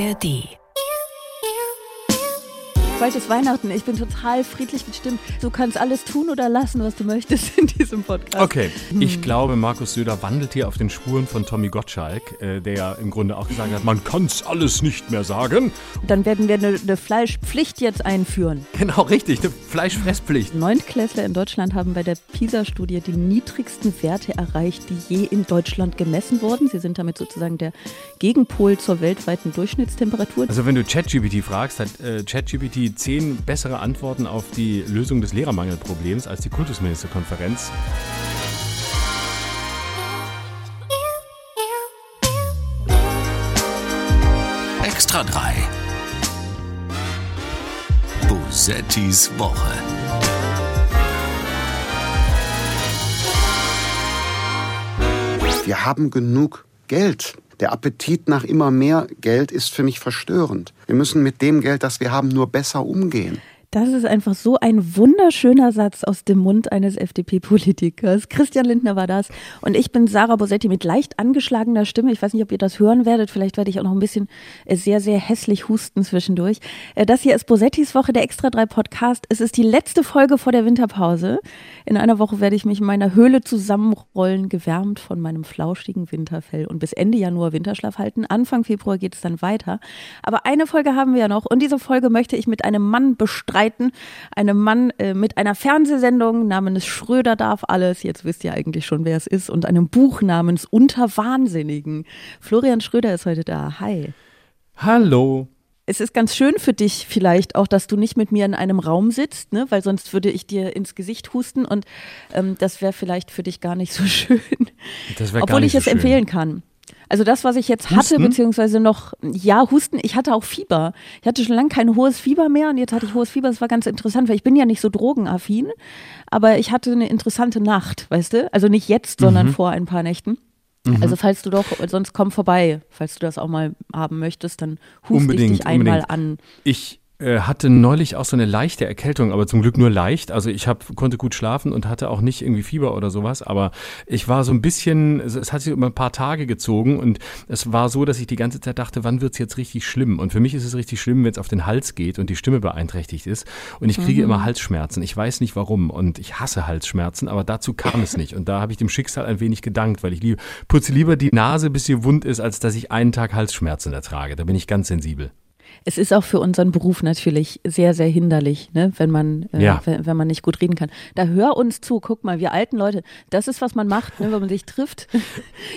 ARD bald ist Weihnachten. Ich bin total friedlich gestimmt. Du kannst alles tun oder lassen, was du möchtest in diesem Podcast. Okay, hm. ich glaube, Markus Söder wandelt hier auf den Spuren von Tommy Gottschalk, äh, der ja im Grunde auch gesagt hat, man kann es alles nicht mehr sagen. Dann werden wir eine, eine Fleischpflicht jetzt einführen. Genau, richtig, eine Fleischfresspflicht. Neuntklässler in Deutschland haben bei der PISA-Studie die niedrigsten Werte erreicht, die je in Deutschland gemessen wurden. Sie sind damit sozusagen der Gegenpol zur weltweiten Durchschnittstemperatur. Also wenn du ChatGPT fragst, hat äh, ChatGPT zehn bessere Antworten auf die Lösung des Lehrermangelproblems als die Kultusministerkonferenz. Extra 3. Bosettis Woche. Wir haben genug Geld. Der Appetit nach immer mehr Geld ist für mich verstörend. Wir müssen mit dem Geld, das wir haben, nur besser umgehen. Das ist einfach so ein wunderschöner Satz aus dem Mund eines FDP-Politikers. Christian Lindner war das. Und ich bin Sarah Bosetti mit leicht angeschlagener Stimme. Ich weiß nicht, ob ihr das hören werdet. Vielleicht werde ich auch noch ein bisschen äh, sehr, sehr hässlich husten zwischendurch. Äh, das hier ist Bosettis Woche, der Extra 3 Podcast. Es ist die letzte Folge vor der Winterpause. In einer Woche werde ich mich in meiner Höhle zusammenrollen, gewärmt von meinem flauschigen Winterfell und bis Ende Januar Winterschlaf halten. Anfang Februar geht es dann weiter. Aber eine Folge haben wir ja noch. Und diese Folge möchte ich mit einem Mann bestreiten streiten. Einem Mann äh, mit einer Fernsehsendung namens Schröder darf alles, jetzt wisst ihr eigentlich schon, wer es ist, und einem Buch namens Unter Wahnsinnigen. Florian Schröder ist heute da. Hi. Hallo. Es ist ganz schön für dich vielleicht auch, dass du nicht mit mir in einem Raum sitzt, ne? weil sonst würde ich dir ins Gesicht husten und ähm, das wäre vielleicht für dich gar nicht so schön. Das Obwohl ich so es schön. empfehlen kann. Also das, was ich jetzt hatte, Husten? beziehungsweise noch, ja, Husten, ich hatte auch Fieber. Ich hatte schon lange kein hohes Fieber mehr und jetzt hatte ich hohes Fieber. Das war ganz interessant, weil ich bin ja nicht so drogenaffin, aber ich hatte eine interessante Nacht, weißt du? Also nicht jetzt, sondern mhm. vor ein paar Nächten. Mhm. Also falls du doch, sonst komm vorbei, falls du das auch mal haben möchtest, dann huste ich dich einmal unbedingt. an. Ich hatte neulich auch so eine leichte Erkältung, aber zum Glück nur leicht. Also ich hab, konnte gut schlafen und hatte auch nicht irgendwie Fieber oder sowas. Aber ich war so ein bisschen, es hat sich über ein paar Tage gezogen und es war so, dass ich die ganze Zeit dachte, wann wird's jetzt richtig schlimm? Und für mich ist es richtig schlimm, wenn es auf den Hals geht und die Stimme beeinträchtigt ist. Und ich kriege mhm. immer Halsschmerzen. Ich weiß nicht warum und ich hasse Halsschmerzen, aber dazu kam es nicht. Und da habe ich dem Schicksal ein wenig gedankt, weil ich lieb, putze lieber die Nase, bis sie wund ist, als dass ich einen Tag Halsschmerzen ertrage. Da bin ich ganz sensibel es ist auch für unseren Beruf natürlich sehr, sehr hinderlich, ne? wenn, man, äh, ja. wenn, wenn, man nicht gut reden kann. Da hör uns zu, guck mal, wir alten Leute, das ist, was man macht, ne, wenn man sich trifft.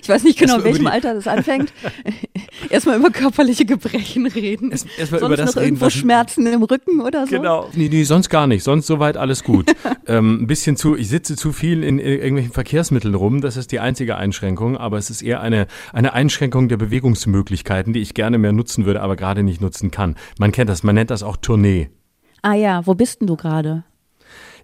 Ich weiß nicht genau, in welchem Alter das anfängt. erstmal über körperliche Gebrechen reden. Erst, erstmal sonst über das noch reden, irgendwo Schmerzen im Rücken oder so. Genau. Nee, nee, sonst gar nicht. Sonst soweit alles gut. ähm, ein bisschen zu, ich sitze zu viel in irgendwelchen Verkehrsmitteln rum, das ist die einzige Einschränkung, aber es ist eher eine, eine Einschränkung der Bewegungsmöglichkeiten, die ich gerne mehr nutzen würde, aber gerade nicht nutzen kann. Man kennt das, man nennt das auch Tournee. Ah ja, wo bist denn du gerade?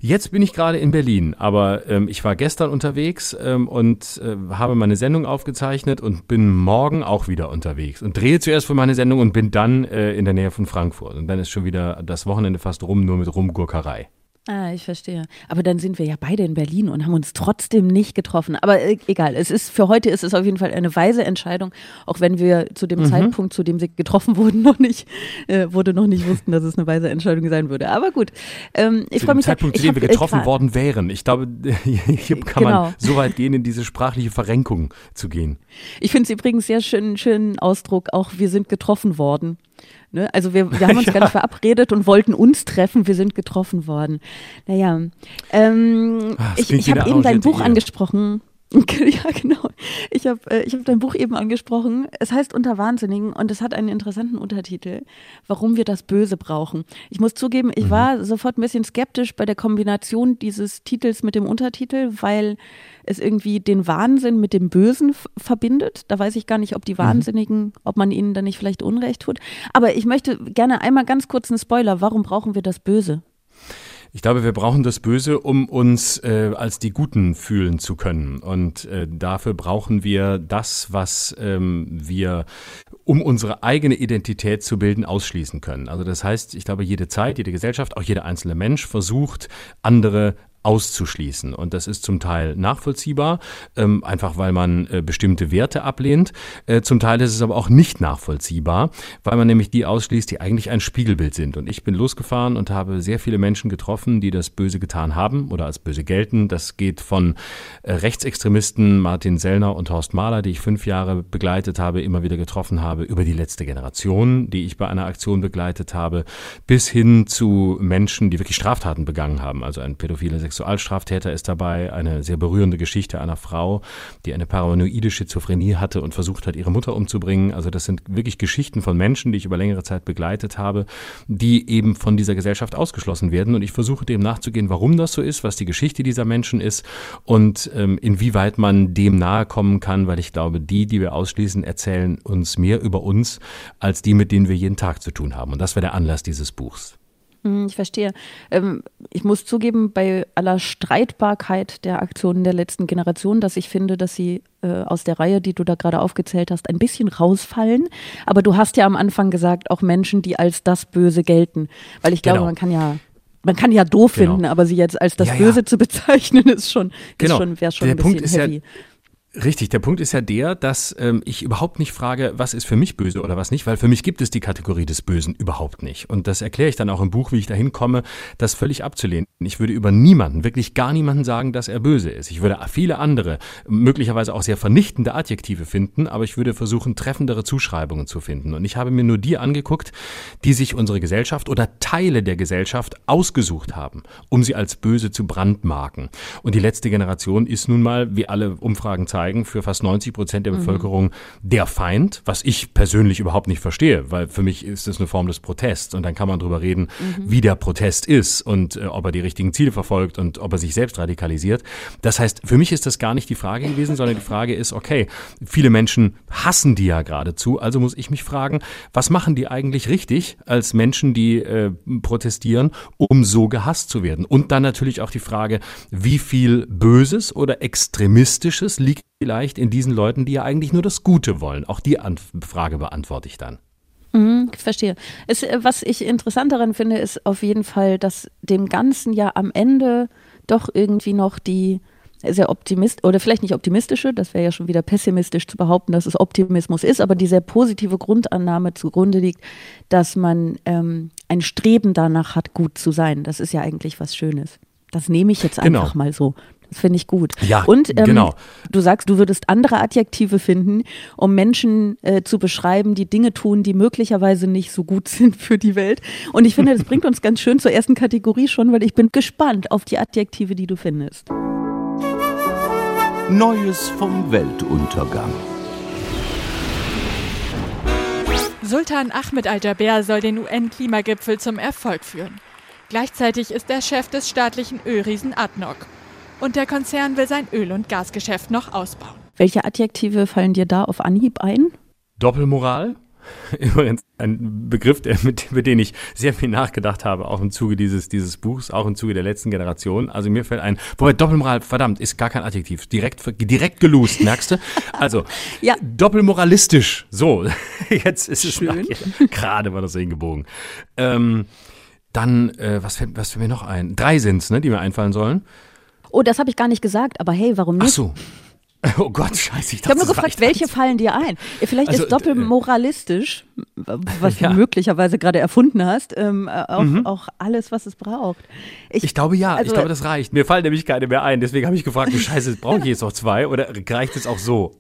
Jetzt bin ich gerade in Berlin, aber ähm, ich war gestern unterwegs ähm, und äh, habe meine Sendung aufgezeichnet und bin morgen auch wieder unterwegs und drehe zuerst für meine Sendung und bin dann äh, in der Nähe von Frankfurt. Und dann ist schon wieder das Wochenende fast rum, nur mit Rumgurkerei. Ah, ich verstehe. Aber dann sind wir ja beide in Berlin und haben uns trotzdem nicht getroffen. Aber äh, egal, es ist für heute ist es auf jeden Fall eine weise Entscheidung, auch wenn wir zu dem mhm. Zeitpunkt, zu dem sie getroffen wurden, noch nicht äh, wurde noch nicht wussten, dass es eine weise Entscheidung sein würde. Aber gut, ähm, ich freue mich. Zu dem Zeitpunkt, zu dem wir äh, getroffen äh, worden wären. Ich glaube, hier kann genau. man so weit gehen, in diese sprachliche Verrenkung zu gehen. Ich finde es übrigens sehr schön, schönen Ausdruck. Auch wir sind getroffen worden. Ne? Also wir, wir haben uns ja. gar nicht verabredet und wollten uns treffen, wir sind getroffen worden. Naja, ähm, Ach, ich, ich habe eben dein Buch angesprochen. ja, genau. Ich habe äh, ich hab dein Buch eben angesprochen. Es heißt Unter Wahnsinnigen und es hat einen interessanten Untertitel, warum wir das Böse brauchen. Ich muss zugeben, ich mhm. war sofort ein bisschen skeptisch bei der Kombination dieses Titels mit dem Untertitel, weil es irgendwie den Wahnsinn mit dem Bösen verbindet. Da weiß ich gar nicht, ob die mhm. Wahnsinnigen, ob man ihnen da nicht vielleicht Unrecht tut. Aber ich möchte gerne einmal ganz kurz einen Spoiler. Warum brauchen wir das Böse? Ich glaube, wir brauchen das Böse, um uns äh, als die Guten fühlen zu können. Und äh, dafür brauchen wir das, was ähm, wir, um unsere eigene Identität zu bilden, ausschließen können. Also das heißt, ich glaube, jede Zeit, jede Gesellschaft, auch jeder einzelne Mensch versucht, andere auszuschließen. Und das ist zum Teil nachvollziehbar, ähm, einfach weil man äh, bestimmte Werte ablehnt. Äh, zum Teil ist es aber auch nicht nachvollziehbar, weil man nämlich die ausschließt, die eigentlich ein Spiegelbild sind. Und ich bin losgefahren und habe sehr viele Menschen getroffen, die das Böse getan haben oder als böse gelten. Das geht von äh, Rechtsextremisten Martin Sellner und Horst Mahler, die ich fünf Jahre begleitet habe, immer wieder getroffen habe, über die letzte Generation, die ich bei einer Aktion begleitet habe, bis hin zu Menschen, die wirklich Straftaten begangen haben. Also ein pädophiler Sexualstraftäter ist dabei, eine sehr berührende Geschichte einer Frau, die eine paranoide Schizophrenie hatte und versucht hat, ihre Mutter umzubringen. Also das sind wirklich Geschichten von Menschen, die ich über längere Zeit begleitet habe, die eben von dieser Gesellschaft ausgeschlossen werden. Und ich versuche dem nachzugehen, warum das so ist, was die Geschichte dieser Menschen ist und ähm, inwieweit man dem nahe kommen kann, weil ich glaube, die, die wir ausschließen, erzählen uns mehr über uns als die, mit denen wir jeden Tag zu tun haben. Und das wäre der Anlass dieses Buchs. Hm, ich verstehe. Ähm, ich muss zugeben, bei aller Streitbarkeit der Aktionen der letzten Generation, dass ich finde, dass sie äh, aus der Reihe, die du da gerade aufgezählt hast, ein bisschen rausfallen. Aber du hast ja am Anfang gesagt, auch Menschen, die als das Böse gelten. Weil ich glaube, genau. man kann ja man kann ja doof genau. finden, aber sie jetzt als das ja, Böse ja. zu bezeichnen, ist schon, genau. schon, wäre schon der ein bisschen Punkt heavy. Ist ja, Richtig, der Punkt ist ja der, dass ähm, ich überhaupt nicht frage, was ist für mich böse oder was nicht, weil für mich gibt es die Kategorie des Bösen überhaupt nicht. Und das erkläre ich dann auch im Buch, wie ich dahin komme, das völlig abzulehnen. Ich würde über niemanden, wirklich gar niemanden sagen, dass er böse ist. Ich würde viele andere, möglicherweise auch sehr vernichtende Adjektive finden, aber ich würde versuchen, treffendere Zuschreibungen zu finden. Und ich habe mir nur die angeguckt, die sich unsere Gesellschaft oder Teile der Gesellschaft ausgesucht haben, um sie als böse zu brandmarken. Und die letzte Generation ist nun mal, wie alle Umfragen zeigen, zeigen, für fast 90 Prozent der mhm. Bevölkerung der Feind, was ich persönlich überhaupt nicht verstehe, weil für mich ist das eine Form des Protests und dann kann man darüber reden, mhm. wie der Protest ist und äh, ob er die richtigen Ziele verfolgt und ob er sich selbst radikalisiert. Das heißt, für mich ist das gar nicht die Frage gewesen, sondern die Frage ist, okay, viele Menschen hassen die ja geradezu, also muss ich mich fragen, was machen die eigentlich richtig als Menschen, die äh, protestieren, um so gehasst zu werden? Und dann natürlich auch die Frage, wie viel Böses oder Extremistisches liegt vielleicht in diesen Leuten, die ja eigentlich nur das Gute wollen? Auch die Frage beantworte ich dann. Mhm, verstehe. Es, äh, was ich interessant daran finde, ist auf jeden Fall, dass dem Ganzen ja am Ende doch irgendwie noch die sehr optimist oder vielleicht nicht optimistische, das wäre ja schon wieder pessimistisch zu behaupten, dass es Optimismus ist, aber die sehr positive Grundannahme zugrunde liegt, dass man ähm, ein Streben danach hat, gut zu sein. Das ist ja eigentlich was Schönes. Das nehme ich jetzt genau. einfach genau. mal so. Das finde ich gut. Ja, und ähm, genau. du sagst, du würdest andere Adjektive finden, um Menschen äh, zu beschreiben, die Dinge tun, die möglicherweise nicht so gut sind für die Welt. Und ich finde, das bringt uns ganz schön zur ersten Kategorie schon, weil ich bin gespannt auf die Adjektive, die du findest. Neues vom Weltuntergang. Sultan Ahmed Al-Jaber soll den UN-Klimagipfel zum Erfolg führen. Gleichzeitig ist er Chef des staatlichen Ölriesen ADNOC. Und der Konzern will sein Öl- und Gasgeschäft noch ausbauen. Welche Adjektive fallen dir da auf Anhieb ein? Doppelmoral. Übrigens ein Begriff, der, mit, mit dem ich sehr viel nachgedacht habe, auch im Zuge dieses, dieses Buchs, auch im Zuge der letzten Generation. Also mir fällt ein, wobei Doppelmoral, verdammt, ist gar kein Adjektiv. Direkt, direkt gelost, merkst du? Also, ja. doppelmoralistisch. So, jetzt ist es Schön. gerade war das hingebogen. Ähm, dann, äh, was fällt, was fällt mir noch ein? Drei sind's, ne, die mir einfallen sollen. Oh, das habe ich gar nicht gesagt, aber hey, warum nicht? Ach so. Oh Gott, scheiße. Ich, ich habe nur gefragt, welche eins. fallen dir ein? Vielleicht also, ist doppelmoralistisch, was ja. du möglicherweise gerade erfunden hast, ähm, äh, auch, mhm. auch, alles, was es braucht. Ich, ich glaube ja, also, ich glaube, das reicht. Mir fallen nämlich keine mehr ein. Deswegen habe ich gefragt, scheiße, brauche ich jetzt noch zwei oder reicht es auch so?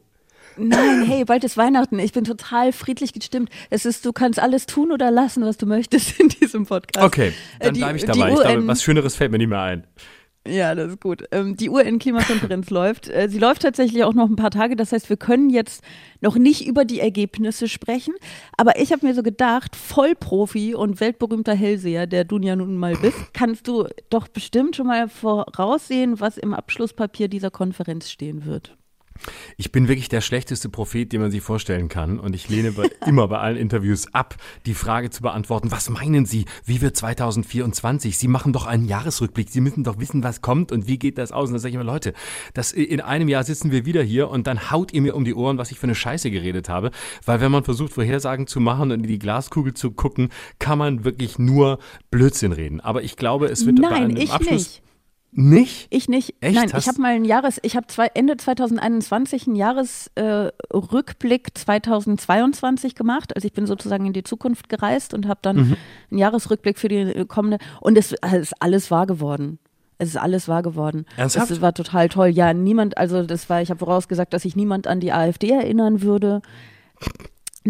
Nein, hey, bald ist Weihnachten. Ich bin total friedlich gestimmt. Es ist, du kannst alles tun oder lassen, was du möchtest in diesem Podcast. Okay, dann bleibe ich dabei. Ich glaube, was Schöneres fällt mir nicht mehr ein. Ja, das ist gut. Ähm, die UN-Klimakonferenz läuft. Äh, sie läuft tatsächlich auch noch ein paar Tage. Das heißt, wir können jetzt noch nicht über die Ergebnisse sprechen. Aber ich habe mir so gedacht, Vollprofi und weltberühmter Hellseher, der du ja nun mal bist, kannst du doch bestimmt schon mal voraussehen, was im Abschlusspapier dieser Konferenz stehen wird. Ich bin wirklich der schlechteste Prophet, den man sich vorstellen kann. Und ich lehne bei, immer bei allen Interviews ab, die Frage zu beantworten, was meinen Sie, wie wird 2024? Sie machen doch einen Jahresrückblick. Sie müssen doch wissen, was kommt und wie geht das aus. Und dann sage ich immer, Leute, das, in einem Jahr sitzen wir wieder hier und dann haut ihr mir um die Ohren, was ich für eine Scheiße geredet habe. Weil wenn man versucht, Vorhersagen zu machen und in die Glaskugel zu gucken, kann man wirklich nur Blödsinn reden. Aber ich glaube, es wird Nein, bei einem ich Abschluss... Nicht. Nicht? Ich nicht. Echt? Nein, Hast- ich habe mal ein Jahres, ich habe zwei, Ende 2021 einen Jahresrückblick äh, Rückblick 2022 gemacht. Also ich bin sozusagen in die Zukunft gereist und habe dann Mhm. einen Jahresrückblick für die äh, kommende und es, es ist alles wahr geworden. Es ist alles wahr geworden. Ernsthaft? Das war total toll. Ja, niemand, also das war, ich habe vorausgesagt, dass sich niemand an die AfD erinnern würde.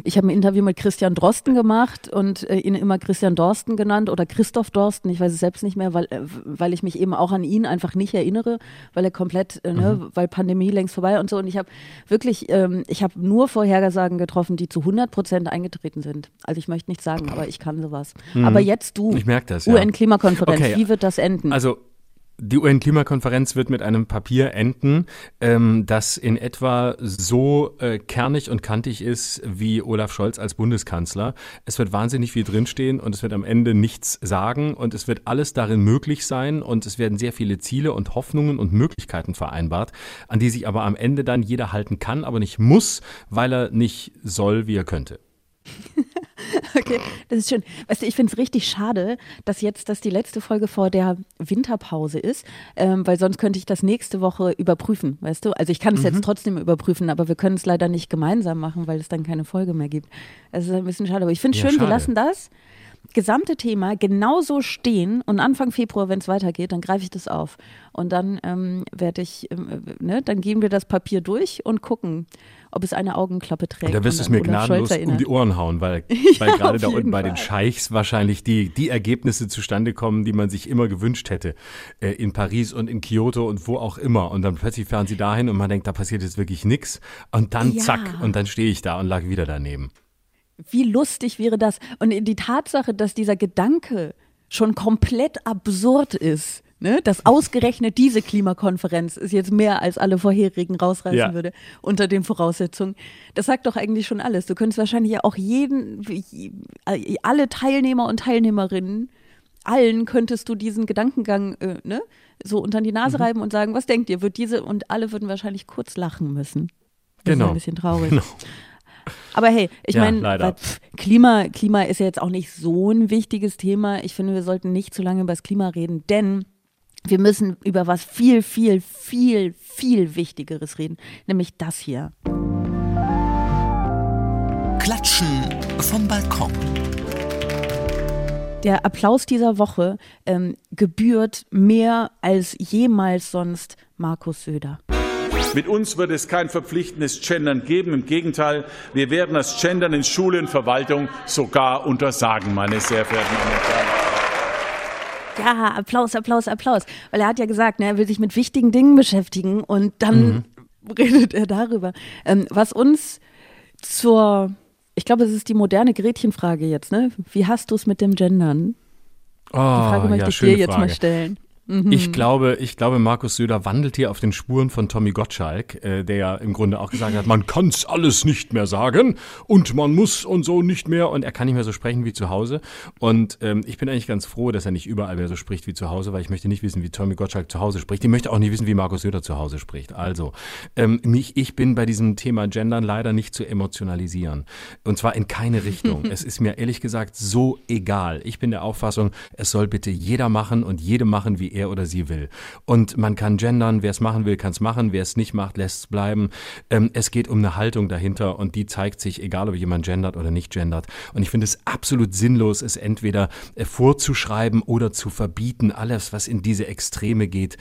Ich habe ein Interview mit Christian Drosten gemacht und äh, ihn immer Christian Dorsten genannt oder Christoph Dorsten, ich weiß es selbst nicht mehr, weil, äh, weil ich mich eben auch an ihn einfach nicht erinnere, weil er komplett, äh, ne, weil Pandemie längst vorbei und so. Und ich habe wirklich, ähm, ich habe nur Vorhersagen getroffen, die zu 100 Prozent eingetreten sind. Also ich möchte nicht sagen, aber ich kann sowas. Aber jetzt du, Ich merk das, ja. UN-Klimakonferenz, Okay. wie wird das enden? Also die UN-Klimakonferenz wird mit einem Papier enden, ähm, das in etwa so äh, kernig und kantig ist wie Olaf Scholz als Bundeskanzler. Es wird wahnsinnig viel drinstehen und es wird am Ende nichts sagen und es wird alles darin möglich sein und es werden sehr viele Ziele und Hoffnungen und Möglichkeiten vereinbart, an die sich aber am Ende dann jeder halten kann, aber nicht muss, weil er nicht soll, wie er könnte. Okay, das ist schön. Weißt du, ich finde es richtig schade, dass jetzt das die letzte Folge vor der Winterpause ist, ähm, weil sonst könnte ich das nächste Woche überprüfen, weißt du? Also ich kann es Mhm. jetzt trotzdem überprüfen, aber wir können es leider nicht gemeinsam machen, weil es dann keine Folge mehr gibt. Es ist ein bisschen schade, aber ich finde Ja, schön, wir schade. lassen das gesamte Thema genauso stehen und Anfang Februar, wenn es weitergeht, dann greife ich das auf und dann ähm, werde ich, ähm, äh, ne, dann gehen wir das Papier durch und gucken, ob es eine Augenklappe trägt. Und da wirst du es mir gnadenlos um die Ohren hauen, weil, Ja, weil gerade auf da unten bei den. Scheichs wahrscheinlich die, die Ergebnisse zustande kommen, die man sich immer gewünscht hätte. Äh, in Paris und in Kyoto und wo auch immer. Und dann plötzlich fahren sie dahin und man denkt, da passiert jetzt wirklich nichts. Und dann Ja. zack, und dann stehe ich da und lag wieder daneben. Wie lustig wäre das? Und die Tatsache, dass dieser Gedanke schon komplett absurd ist, ne? dass ausgerechnet diese Klimakonferenz es jetzt mehr als alle vorherigen rausreißen Ja. würde, unter den Voraussetzungen, das sagt doch eigentlich schon alles. Du könntest wahrscheinlich ja auch jeden, alle Teilnehmer und Teilnehmerinnen, allen könntest du diesen Gedankengang äh, ne? so unter die Mhm. Nase reiben und sagen, was denkt ihr, wird diese, und alle würden wahrscheinlich kurz lachen müssen. Das ist Genau. ein bisschen traurig. Genau. Aber hey, ich Ja, meine, Klima, Klima ist ja jetzt auch nicht so ein wichtiges Thema. Ich finde, wir sollten nicht zu lange über das Klima reden, denn wir müssen über was viel, viel, viel, viel Wichtigeres reden, nämlich das hier. Klatschen vom Balkon. Der Applaus dieser Woche ähm, gebührt mehr als jemals sonst Markus Söder. Mit uns wird es kein verpflichtendes Gendern geben. Im Gegenteil, wir werden das Gendern in Schule und Verwaltung sogar untersagen, meine sehr verehrten Damen und Herren. Ja, Applaus, Applaus, Applaus. Weil er hat ja gesagt, ne, er will sich mit wichtigen Dingen beschäftigen und dann redet er darüber. Ähm, was uns zur, ich glaube, es ist die moderne Gretchenfrage jetzt, ne? Wie hast du es mit dem Gendern? Oh, Die Frage möchte ja, ich dir jetzt Frage. mal stellen. Ich glaube, ich glaube, Markus Söder wandelt hier auf den Spuren von Tommy Gottschalk, äh, der ja im Grunde auch gesagt hat, man kann's alles nicht mehr sagen und man muss und so nicht mehr und er kann nicht mehr so sprechen wie zu Hause. Und ähm, ich bin eigentlich ganz froh, dass er nicht überall mehr so spricht wie zu Hause, weil ich möchte nicht wissen, wie Tommy Gottschalk zu Hause spricht. Ich möchte auch nicht wissen, wie Markus Söder zu Hause spricht. Also, ähm, mich, ich bin bei diesem Thema Gendern leider nicht zu emotionalisieren. Und zwar in keine Richtung. es ist mir ehrlich gesagt so egal. Ich bin der Auffassung, es soll bitte jeder machen und jede machen, wie er oder sie will. Und man kann gendern, wer es machen will, kann es machen, wer es nicht macht, lässt es bleiben. Ähm, es geht um eine Haltung dahinter und die zeigt sich, egal ob jemand gendert oder nicht gendert. Und ich finde es absolut sinnlos, es entweder äh, vorzuschreiben oder zu verbieten. Alles, was in diese Extreme geht,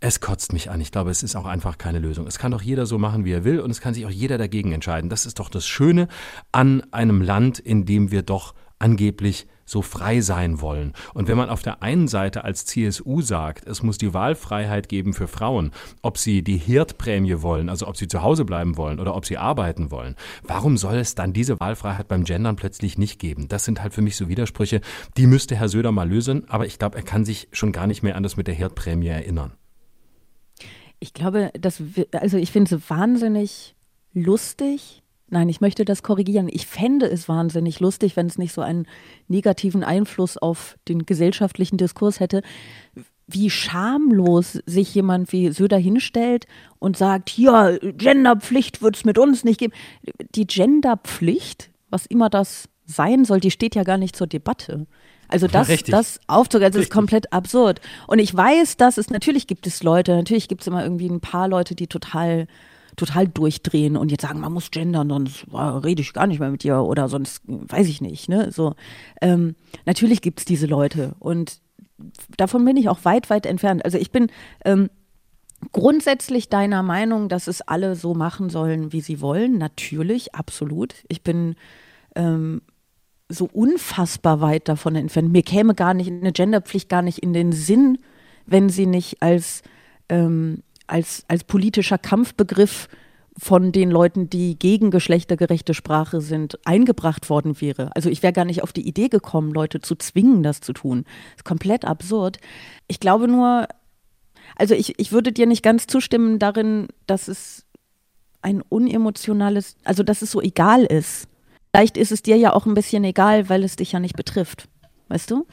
es kotzt mich an. Ich glaube, es ist auch einfach keine Lösung. Es kann doch jeder so machen, wie er will und es kann sich auch jeder dagegen entscheiden. Das ist doch das Schöne an einem Land, in dem wir doch angeblich so frei sein wollen. Und wenn man auf der einen Seite als CSU sagt, es muss die Wahlfreiheit geben für Frauen, ob sie die Hirtprämie wollen, also ob sie zu Hause bleiben wollen oder ob sie arbeiten wollen, warum soll es dann diese Wahlfreiheit beim Gendern plötzlich nicht geben? Das sind halt für mich so Widersprüche, die müsste Herr Söder mal lösen, aber ich glaube, er kann sich schon gar nicht mehr an das mit der Hirtprämie erinnern. Ich glaube, das, also ich finde es wahnsinnig lustig. Nein, ich möchte das korrigieren. Ich fände es wahnsinnig lustig, wenn es nicht so einen negativen Einfluss auf den gesellschaftlichen Diskurs hätte, wie schamlos sich jemand wie Söder hinstellt und sagt, ja, Genderpflicht wird es mit uns nicht geben. Die Genderpflicht, was immer das sein soll, die steht ja gar nicht zur Debatte. Also das, Ja, das aufzugeben, also das ist komplett absurd. Und ich weiß, dass es, natürlich gibt es Leute, natürlich gibt es immer irgendwie ein paar Leute, die total, total durchdrehen und jetzt sagen, man muss gendern, sonst äh, rede ich gar nicht mehr mit dir oder sonst weiß ich nicht, ne? So. Ähm, natürlich gibt es diese Leute und davon bin ich auch weit, weit entfernt. Also ich bin ähm, grundsätzlich deiner Meinung, dass es alle so machen sollen, wie sie wollen. Natürlich, absolut. Ich bin ähm, so unfassbar weit davon entfernt. Mir käme gar nicht eine Genderpflicht gar nicht in den Sinn, wenn sie nicht als, ähm, als, als politischer Kampfbegriff von den Leuten, die gegen geschlechtergerechte Sprache sind, eingebracht worden wäre. Also ich wäre gar nicht auf die Idee gekommen, Leute zu zwingen, das zu tun. Das ist komplett absurd. Ich glaube nur, also ich, ich würde dir nicht ganz zustimmen darin, dass es ein unemotionales, also dass es so egal ist. Vielleicht ist es dir ja auch ein bisschen egal, weil es dich ja nicht betrifft. Weißt du?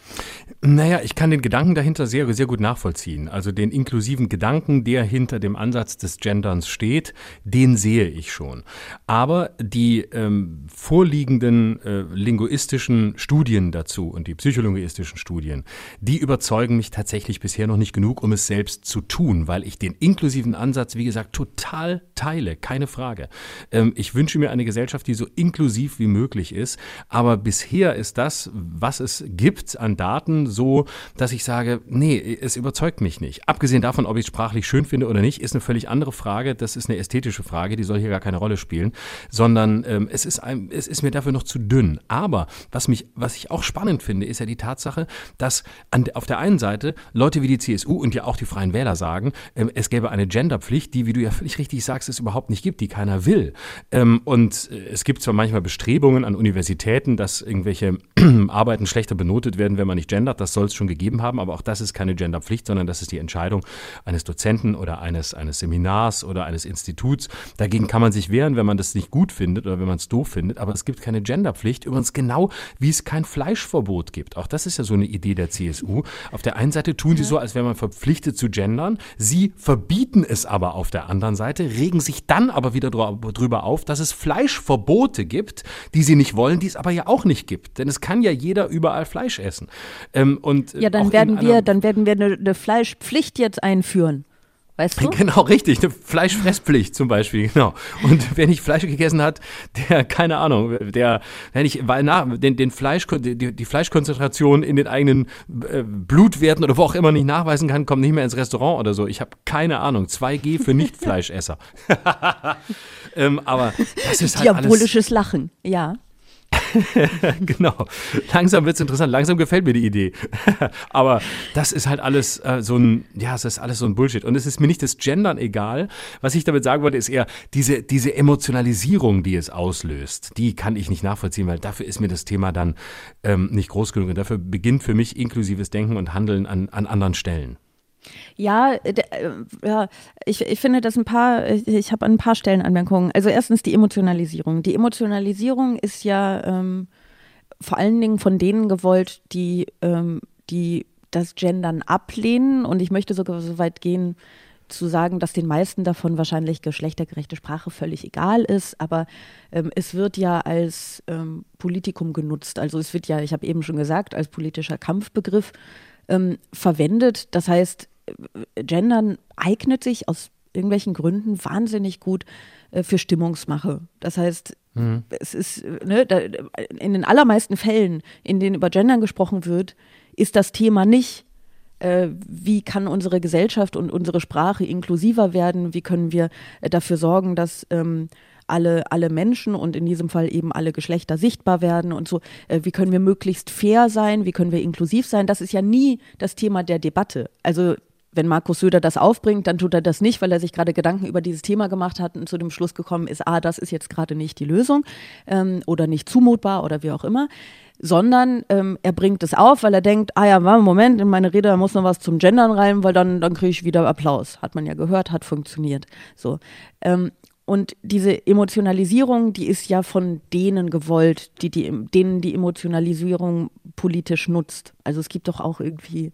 Naja, ich kann den Gedanken dahinter sehr, sehr gut nachvollziehen. Also den inklusiven Gedanken, der hinter dem Ansatz des Genderns steht, den sehe ich schon. Aber die ähm, vorliegenden äh, linguistischen Studien dazu und die psycholinguistischen Studien, die überzeugen mich tatsächlich bisher noch nicht genug, um es selbst zu tun, weil ich den inklusiven Ansatz, wie gesagt, total teile, keine Frage. Ähm, ich wünsche mir eine Gesellschaft, die so inklusiv wie möglich ist, aber bisher ist das, was es gibt an Daten, so, dass ich sage, nee, es überzeugt mich nicht. Abgesehen davon, ob ich es sprachlich schön finde oder nicht, ist eine völlig andere Frage. Das ist eine ästhetische Frage, die soll hier gar keine Rolle spielen, sondern ähm, es, ist ein, es ist mir dafür noch zu dünn. Aber was, mich, was ich auch spannend finde, ist ja die Tatsache, dass an, auf der einen Seite Leute wie die CSU und ja auch die Freien Wähler sagen, ähm, es gäbe eine Genderpflicht, die, wie du ja völlig richtig sagst, es überhaupt nicht gibt, die keiner will. Ähm, und äh, es gibt zwar manchmal Bestrebungen an Universitäten, dass irgendwelche Arbeiten schlechter benotet werden, wenn man nicht gendert. Das soll es schon gegeben haben, aber auch das ist keine Genderpflicht, sondern das ist die Entscheidung eines Dozenten oder eines, eines Seminars oder eines Instituts. Dagegen kann man sich wehren, wenn man das nicht gut findet oder wenn man es doof findet, aber es gibt keine Genderpflicht. Übrigens genau, wie es kein Fleischverbot gibt. Auch das ist ja so eine Idee der CSU. Auf der einen Seite tun sie so, als wäre man verpflichtet zu gendern. Sie verbieten es aber auf der anderen Seite, regen sich dann aber wieder drüber auf, dass es Fleischverbote gibt, die sie nicht wollen, die es aber ja auch nicht gibt. Denn es kann ja jeder überall Fleisch essen. Ähm, und Ja, auch dann werden wir, dann werden wir eine, eine Fleischpflicht jetzt einführen. Weißt du? Genau, richtig. Eine Fleischfresspflicht zum Beispiel, genau. Und wer nicht Fleisch gegessen hat, der, keine Ahnung, der, der nicht, weil nach, den, den Fleisch, die, die Fleischkonzentration in den eigenen äh, Blutwerten oder wo auch immer nicht nachweisen kann, kommt nicht mehr ins Restaurant oder so. Ich habe keine Ahnung. 2G für Nicht-Fleischesser. ähm, aber das ist halt alles, Diabolisches Lachen, ja. genau. Langsam wird's interessant. Langsam gefällt mir die Idee. Aber das ist halt alles äh, so ein, ja, es ist alles so ein Bullshit. Und es ist mir nicht das Gendern egal. Was ich damit sagen wollte, ist eher diese, diese Emotionalisierung, die es auslöst. Die kann ich nicht nachvollziehen, weil dafür ist mir das Thema dann ähm, nicht groß genug. Und dafür beginnt für mich inklusives Denken und Handeln an, an anderen Stellen. Ja, äh, ja ich, ich finde das ein paar, ich, ich habe an ein paar Stellen Anmerkungen. Also erstens die Emotionalisierung. Die Emotionalisierung ist ja ähm, vor allen Dingen von denen gewollt, die, ähm, die das Gendern ablehnen. Und ich möchte sogar so weit gehen, zu sagen, dass den meisten davon wahrscheinlich geschlechtergerechte Sprache völlig egal ist, aber ähm, es wird ja als ähm, Politikum genutzt. Also es wird ja, ich habe eben schon gesagt, als politischer Kampfbegriff ähm, verwendet. Das heißt, Gendern eignet sich aus irgendwelchen Gründen wahnsinnig gut äh, für Stimmungsmache. Das heißt, es ist, ne, da, in den allermeisten Fällen, in denen über Gendern gesprochen wird, ist das Thema nicht, äh, wie kann unsere Gesellschaft und unsere Sprache inklusiver werden, wie können wir äh, dafür sorgen, dass ähm, alle, alle Menschen und in diesem Fall eben alle Geschlechter sichtbar werden und so, äh, wie können wir möglichst fair sein, wie können wir inklusiv sein, das ist ja nie das Thema der Debatte. Also wenn Markus Söder das aufbringt, dann tut er das nicht, weil er sich gerade Gedanken über dieses Thema gemacht hat und zu dem Schluss gekommen ist, ah, das ist jetzt gerade nicht die Lösung ähm, oder nicht zumutbar oder wie auch immer, sondern ähm, er bringt es auf, weil er denkt, ah ja, Moment, in meine Rede muss noch was zum Gendern rein, weil dann, dann kriege ich wieder Applaus. Hat man ja gehört, hat funktioniert. So. Ähm, und diese Emotionalisierung, die ist ja von denen gewollt, die, die, denen die Emotionalisierung politisch nutzt. Also es gibt doch auch irgendwie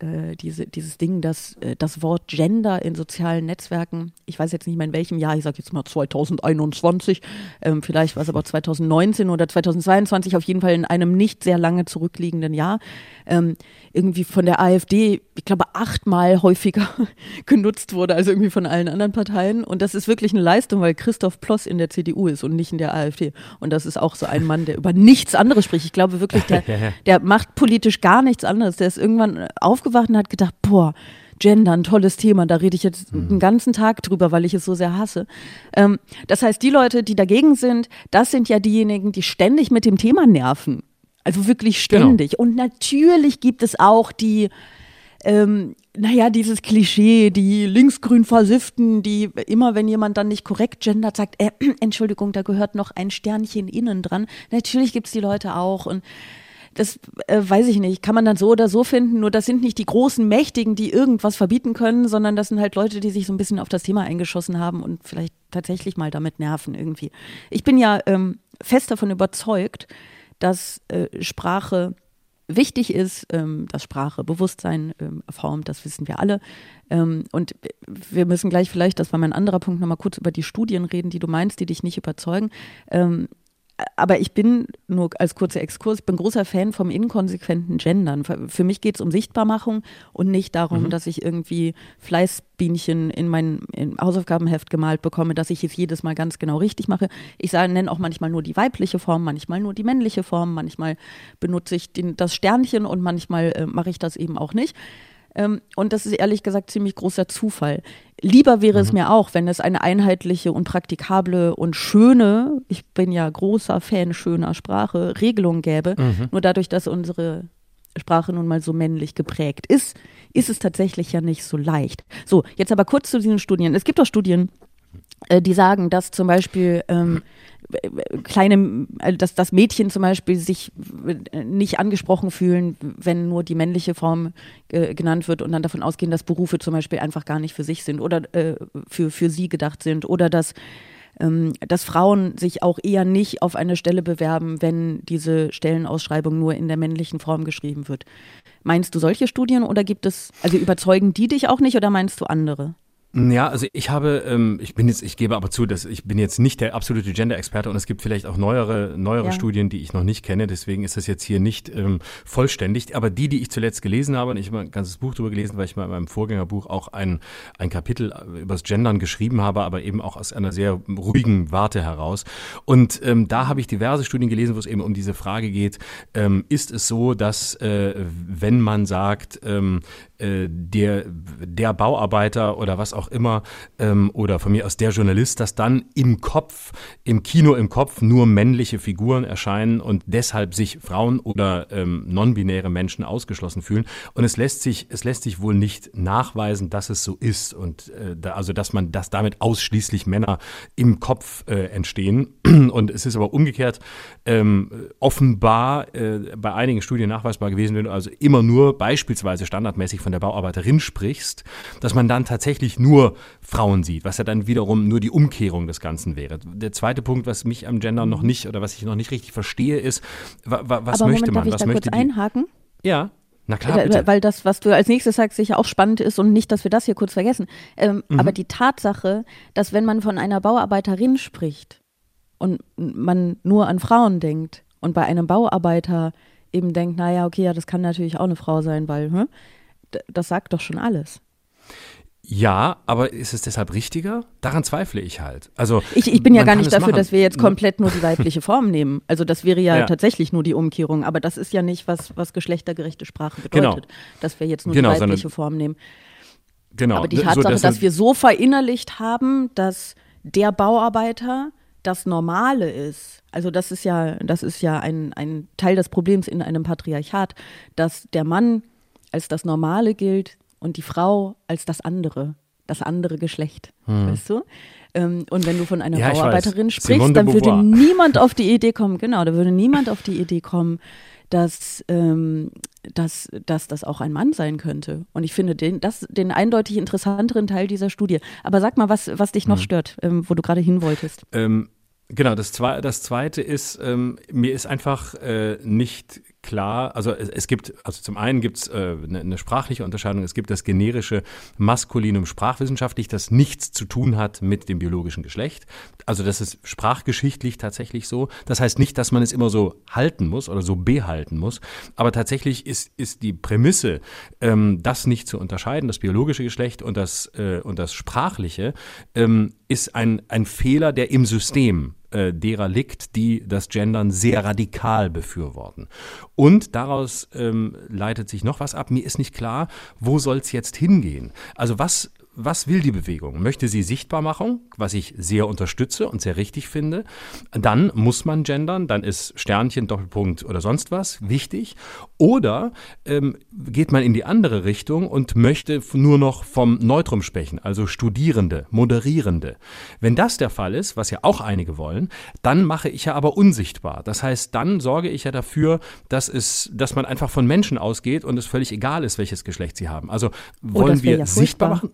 äh, diese, dieses Ding, dass äh, das Wort Gender in sozialen Netzwerken, ich weiß jetzt nicht mehr in welchem Jahr, ich sage jetzt mal 2021, ähm, vielleicht war es aber 2019 oder 2022, auf jeden Fall in einem nicht sehr lange zurückliegenden Jahr, ähm, irgendwie von der AfD, ich glaube, achtmal häufiger genutzt wurde, als irgendwie von allen anderen Parteien. Und das ist wirklich eine Leistung, weil Christoph Ploss in der CDU ist und nicht in der AfD. Und das ist auch so ein Mann, der über nichts anderes spricht. Ich glaube wirklich, der, der macht politisch gar nichts anderes. Der ist irgendwann aufgewacht und hat gedacht, boah, Gender, ein tolles Thema, da rede ich jetzt mhm. den ganzen Tag drüber, weil ich es so sehr hasse. Ähm, das heißt, die Leute, die dagegen sind, das sind ja diejenigen, die ständig mit dem Thema nerven. Also wirklich genau. ständig. Genau. Und natürlich gibt es auch die, ähm, naja, dieses Klischee, die linksgrün versifften, die immer, wenn jemand dann nicht korrekt gendert, sagt, äh, Entschuldigung, da gehört noch ein Sternchen innen dran. Natürlich gibt es die Leute auch und das äh, weiß ich nicht, kann man dann so oder so finden, nur das sind nicht die großen Mächtigen, die irgendwas verbieten können, sondern das sind halt Leute, die sich so ein bisschen auf das Thema eingeschossen haben und vielleicht tatsächlich mal damit nerven irgendwie. Ich bin ja ähm, fest davon überzeugt, dass äh, Sprache wichtig ist, ähm, dass Sprache Bewusstsein ähm, formt, das wissen wir alle. Ähm, und wir müssen gleich vielleicht, das war mein anderer Punkt, nochmal kurz über die Studien reden, die du meinst, die dich nicht überzeugen. Aber ich bin nur als kurzer Exkurs, ich bin großer Fan vom inkonsequenten Gendern. Für mich geht es um Sichtbarmachung und nicht darum, mhm. dass ich irgendwie Fleißbienchen in mein in Hausaufgabenheft gemalt bekomme, dass ich es jedes Mal ganz genau richtig mache. Ich nenne auch manchmal nur die weibliche Form, manchmal nur die männliche Form, manchmal benutze ich den, das Sternchen und manchmal äh, mache ich das eben auch nicht. Ähm, und das ist ehrlich gesagt ziemlich großer Zufall. Lieber wäre mhm. es mir auch, wenn es eine einheitliche und praktikable und schöne, ich bin ja großer Fan schöner Sprache, Regelung gäbe. Mhm. Nur dadurch, dass unsere Sprache nun mal so männlich geprägt ist, ist es tatsächlich ja nicht so leicht. So, jetzt aber kurz zu diesen Studien. Es gibt auch Studien, die sagen, dass zum Beispiel ähm, kleine, also dass das Mädchen zum Beispiel sich nicht angesprochen fühlen, wenn nur die männliche Form äh, genannt wird und dann davon ausgehen, dass Berufe zum Beispiel einfach gar nicht für sich sind oder äh, für, für sie gedacht sind oder dass ähm, dass Frauen sich auch eher nicht auf eine Stelle bewerben, wenn diese Stellenausschreibung nur in der männlichen Form geschrieben wird. Meinst du solche Studien oder gibt es, also überzeugen die dich auch nicht oder meinst du andere? Ja, also ich habe, ähm, ich bin jetzt, ich gebe aber zu, dass ich bin jetzt nicht der absolute Gender-Experte und es gibt vielleicht auch neuere, neuere ja. Studien, die ich noch nicht kenne. Deswegen ist das jetzt hier nicht ähm, vollständig. Aber die, die ich zuletzt gelesen habe, und ich habe ein ganzes Buch darüber gelesen, weil ich mal in meinem Vorgängerbuch auch ein, ein Kapitel übers Gendern geschrieben habe, aber eben auch aus einer sehr ruhigen Warte heraus. Und ähm, da habe ich diverse Studien gelesen, wo es eben um diese Frage geht, ähm, ist es so, dass äh, wenn man sagt, ähm, äh, der, der Bauarbeiter oder was auch immer ähm, oder von mir aus der Journalist, dass dann im Kopf, im Kino im Kopf nur männliche Figuren erscheinen und deshalb sich Frauen oder ähm, non-binäre Menschen ausgeschlossen fühlen. Und es lässt sich, es lässt sich wohl nicht nachweisen, dass es so ist und äh, da, also dass man, dass damit ausschließlich Männer im Kopf äh, entstehen. Und es ist aber umgekehrt ähm, offenbar äh, bei einigen Studien nachweisbar gewesen, wenn du also immer nur beispielsweise standardmäßig von von der Bauarbeiterin sprichst, dass man dann tatsächlich nur Frauen sieht, was ja dann wiederum nur die Umkehrung des Ganzen wäre. Der zweite Punkt, was mich am Gender noch nicht oder was ich noch nicht richtig verstehe, ist, wa, wa, was Aber möchte Moment, man? Darf ich was da möchte kurz die? einhaken? Ja. Na klar, bitte. Weil das, was du als nächstes sagst, sicher auch spannend ist und nicht, dass wir das hier kurz vergessen. Ähm, mhm. Aber die Tatsache, dass wenn man von einer Bauarbeiterin spricht und man nur an Frauen denkt und bei einem Bauarbeiter eben denkt, naja, okay, ja, das kann natürlich auch eine Frau sein, weil, hm, das sagt doch schon alles. Ja, aber ist es deshalb richtiger? Daran zweifle ich halt. Also ich, ich bin ja gar nicht dafür, dass wir jetzt komplett nur die weibliche Form nehmen. Also das wäre ja, ja, tatsächlich nur die Umkehrung. Aber das ist ja nicht, was, was geschlechtergerechte Sprache bedeutet, genau. dass wir jetzt nur genau, die weibliche Form nehmen. Genau. Aber die Tatsache, so, dass, dass wir so verinnerlicht haben, dass der Bauarbeiter das Normale ist. Also das ist ja, das ist ja ein, ein Teil des Problems in einem Patriarchat, dass der Mann als das Normale gilt und die Frau als das andere, das andere Geschlecht. Hm. Weißt du? Ähm, und wenn du von einer ja, Bauarbeiterin sprichst, dann würde niemand auf die Idee kommen, genau, da würde niemand auf die Idee kommen, dass, ähm, dass, dass das auch ein Mann sein könnte. Und ich finde den, das, den eindeutig interessanteren Teil dieser Studie. Aber sag mal, was, was dich noch hm. stört, ähm, wo du gerade hin wolltest. Ähm, genau, das, Zwe das Zweite ist, ähm, mir ist einfach äh, nicht klar, also es, es gibt, also zum einen gibt es äh, eine, eine sprachliche Unterscheidung, es gibt das generische Maskulinum sprachwissenschaftlich, das nichts zu tun hat mit dem biologischen Geschlecht. Also das ist sprachgeschichtlich tatsächlich so. Das heißt nicht, dass man es immer so halten muss oder so behalten muss, aber tatsächlich ist, ist die Prämisse, ähm, das nicht zu unterscheiden, das biologische Geschlecht und das, äh, und das sprachliche, ähm, ist ein, ein Fehler, der im System äh, derer liegt, die das Gendern sehr radikal befürworten. Und daraus ähm, leitet sich noch was ab. Mir ist nicht klar, wo soll es jetzt hingehen? Also was was will die Bewegung? Möchte sie Sichtbarmachung, was ich sehr unterstütze und sehr richtig finde? Dann muss man gendern, dann ist Sternchen, Doppelpunkt oder sonst was wichtig. Oder ähm, geht man in die andere Richtung und möchte nur noch vom Neutrum sprechen, also Studierende, Moderierende. Wenn das der Fall ist, was ja auch einige wollen, dann mache ich ja aber unsichtbar. Das heißt, dann sorge ich ja dafür, dass es, dass man einfach von Menschen ausgeht und es völlig egal ist, welches Geschlecht sie haben. Also Oh, wollen wär wir ja sichtbar machen?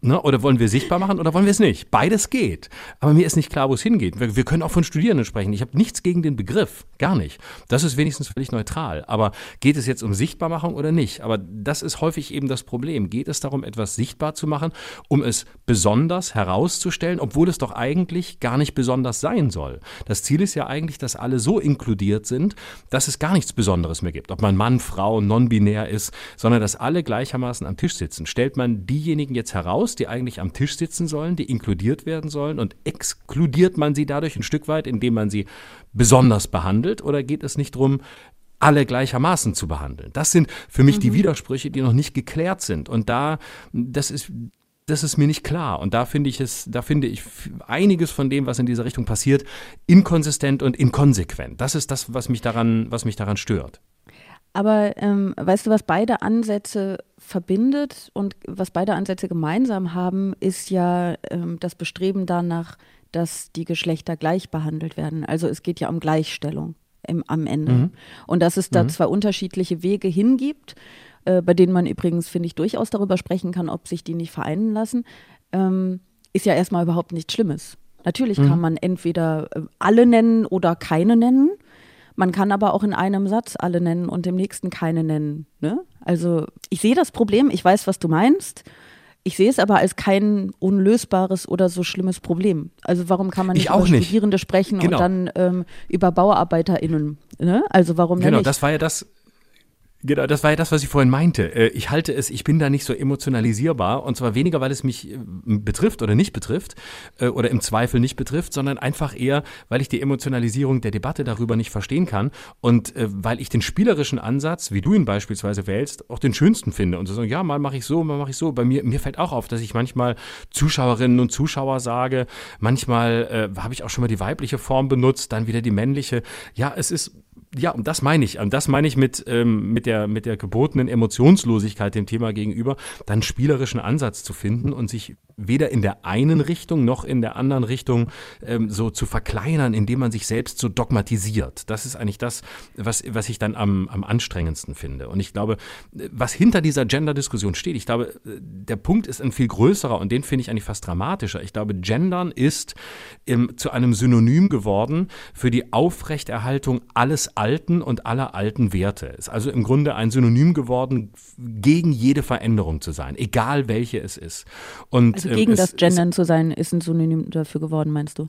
Ne? Oder wollen wir sichtbar machen oder wollen wir es nicht? Beides geht. Aber mir ist nicht klar, wo es hingeht. Wir, wir können auch von Studierenden sprechen. Ich habe nichts gegen den Begriff. Gar nicht. Das ist wenigstens völlig neutral. Aber geht es jetzt um Sichtbarmachung oder nicht? Aber das ist häufig eben das Problem. Geht es darum, etwas sichtbar zu machen, um es besonders herauszustellen, obwohl es doch eigentlich gar nicht besonders sein soll? Das Ziel ist ja eigentlich, dass alle so inkludiert sind, dass es gar nichts Besonderes mehr gibt. Ob man Mann, Frau, non-binär ist, sondern dass alle gleichermaßen am Tisch sitzen. Stellt man diejenigen jetzt heraus, die eigentlich am Tisch sitzen sollen, die inkludiert werden sollen und exkludiert man sie dadurch ein Stück weit, indem man sie besonders behandelt? Oder geht es nicht darum, alle gleichermaßen zu behandeln? Das sind für mich die Widersprüche, die noch nicht geklärt sind. Und da, das ist, das ist mir nicht klar. Und da finde ich es, da finde ich einiges von dem, was in dieser Richtung passiert, inkonsistent und inkonsequent. Das ist das, was mich daran, was mich daran stört. Aber ähm, weißt du, was beide Ansätze verbindet und was beide Ansätze gemeinsam haben, ist ja ähm, das Bestreben danach, dass die Geschlechter gleich behandelt werden. Also es geht ja um Gleichstellung im, am Ende. Und dass es da zwar unterschiedliche Wege hingibt, äh, bei denen man übrigens, finde ich, durchaus darüber sprechen kann, ob sich die nicht vereinen lassen, ähm, ist ja erstmal überhaupt nichts Schlimmes. Natürlich kann man entweder äh, alle nennen oder keine nennen. Man kann aber auch in einem Satz alle nennen und im nächsten keine nennen. Ne? Also ich sehe das Problem, ich weiß, was du meinst. Ich sehe es aber als kein unlösbares oder so schlimmes Problem. Also warum kann man Ich nicht auch über nicht. Studierende sprechen Genau. und dann ähm, über BauarbeiterInnen? Ne? Also warum denn Genau, nicht? das war ja das. Genau, das war ja das, was ich vorhin meinte. Äh, Ich halte es, ich bin da nicht so emotionalisierbar und zwar weniger, weil es mich äh, betrifft oder nicht betrifft äh, oder im Zweifel nicht betrifft, sondern einfach eher, weil ich die Emotionalisierung der Debatte darüber nicht verstehen kann und weil ich den spielerischen Ansatz, wie du ihn beispielsweise wählst, auch den schönsten finde und so sagen, ja, mal mache ich so, mal mache ich so. Bei mir, mir fällt auch auf, dass ich manchmal Zuschauerinnen und Zuschauer sage, manchmal äh, habe ich auch schon mal die weibliche Form benutzt, dann wieder die männliche. Ja, es ist ja, und das meine ich. Und das meine ich mit, ähm, mit, der, mit der gebotenen Emotionslosigkeit dem Thema gegenüber, dann spielerischen Ansatz zu finden und sich weder in der einen Richtung noch in der anderen Richtung ähm, so zu verkleinern, indem man sich selbst so dogmatisiert. Das ist eigentlich das, was, was ich dann am, am anstrengendsten finde. Und ich glaube, was hinter dieser Gender-Diskussion steht, ich glaube, der Punkt ist ein viel größerer und den finde ich eigentlich fast dramatischer. Ich glaube, Gendern ist ähm, zu einem Synonym geworden für die Aufrechterhaltung alles Alten und aller alten Werte. Ist also im Grunde ein Synonym geworden, gegen jede Veränderung zu sein, egal welche es ist. Und, also gegen das Gendern zu sein, ist ein Synonym dafür geworden, meinst du?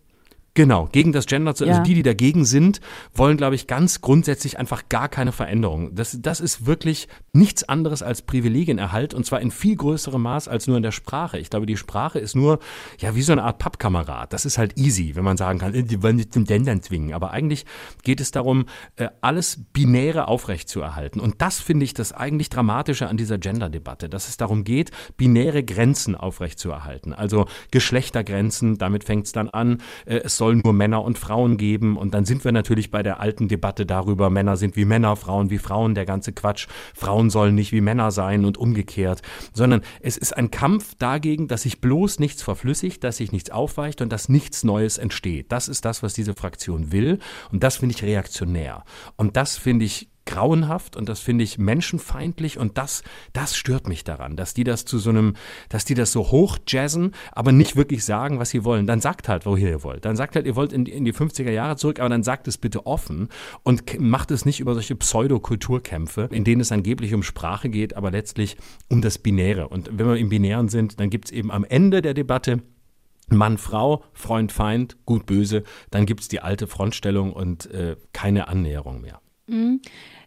Genau, gegen das Gender, zu, also Ja. die, die dagegen sind, wollen, glaube ich, ganz grundsätzlich einfach gar keine Veränderung. Das, das ist wirklich nichts anderes als Privilegienerhalt und zwar in viel größerem Maß als nur in der Sprache. Ich glaube, die Sprache ist nur, ja, wie so eine Art Pappkamerad. Das ist halt easy, wenn man sagen kann, äh, die wollen nicht zum Gendern zwingen. Aber eigentlich geht es darum, äh, alles Binäre aufrechtzuerhalten. Und das finde ich das eigentlich Dramatische an dieser Gender-Debatte, dass es darum geht, binäre Grenzen aufrechtzuerhalten. Also Geschlechtergrenzen, damit fängt es dann an. Äh, Es soll nur Männer und Frauen geben. Und dann sind wir natürlich bei der alten Debatte darüber, Männer sind wie Männer, Frauen wie Frauen, der ganze Quatsch. Frauen sollen nicht wie Männer sein und umgekehrt. Sondern es ist ein Kampf dagegen, dass sich bloß nichts verflüssigt, dass sich nichts aufweicht und dass nichts Neues entsteht. Das ist das, was diese Fraktion will. Und das finde ich reaktionär. Und das finde ich grauenhaft und das finde ich menschenfeindlich und das, das stört mich daran, dass die das zu so einem, dass die das so hoch jazzen, aber nicht wirklich sagen, was sie wollen. Dann sagt halt, wohin ihr wollt. Dann sagt halt, ihr wollt in, in die 50er Jahre zurück, aber dann sagt es bitte offen und macht es nicht über solche Pseudokulturkämpfe, in denen es angeblich um Sprache geht, aber letztlich um das Binäre. Und wenn wir im Binären sind, dann gibt es eben am Ende der Debatte Mann, Frau, Freund, Feind, gut, böse, dann gibt es die alte Frontstellung und äh, keine Annäherung mehr. Mhm.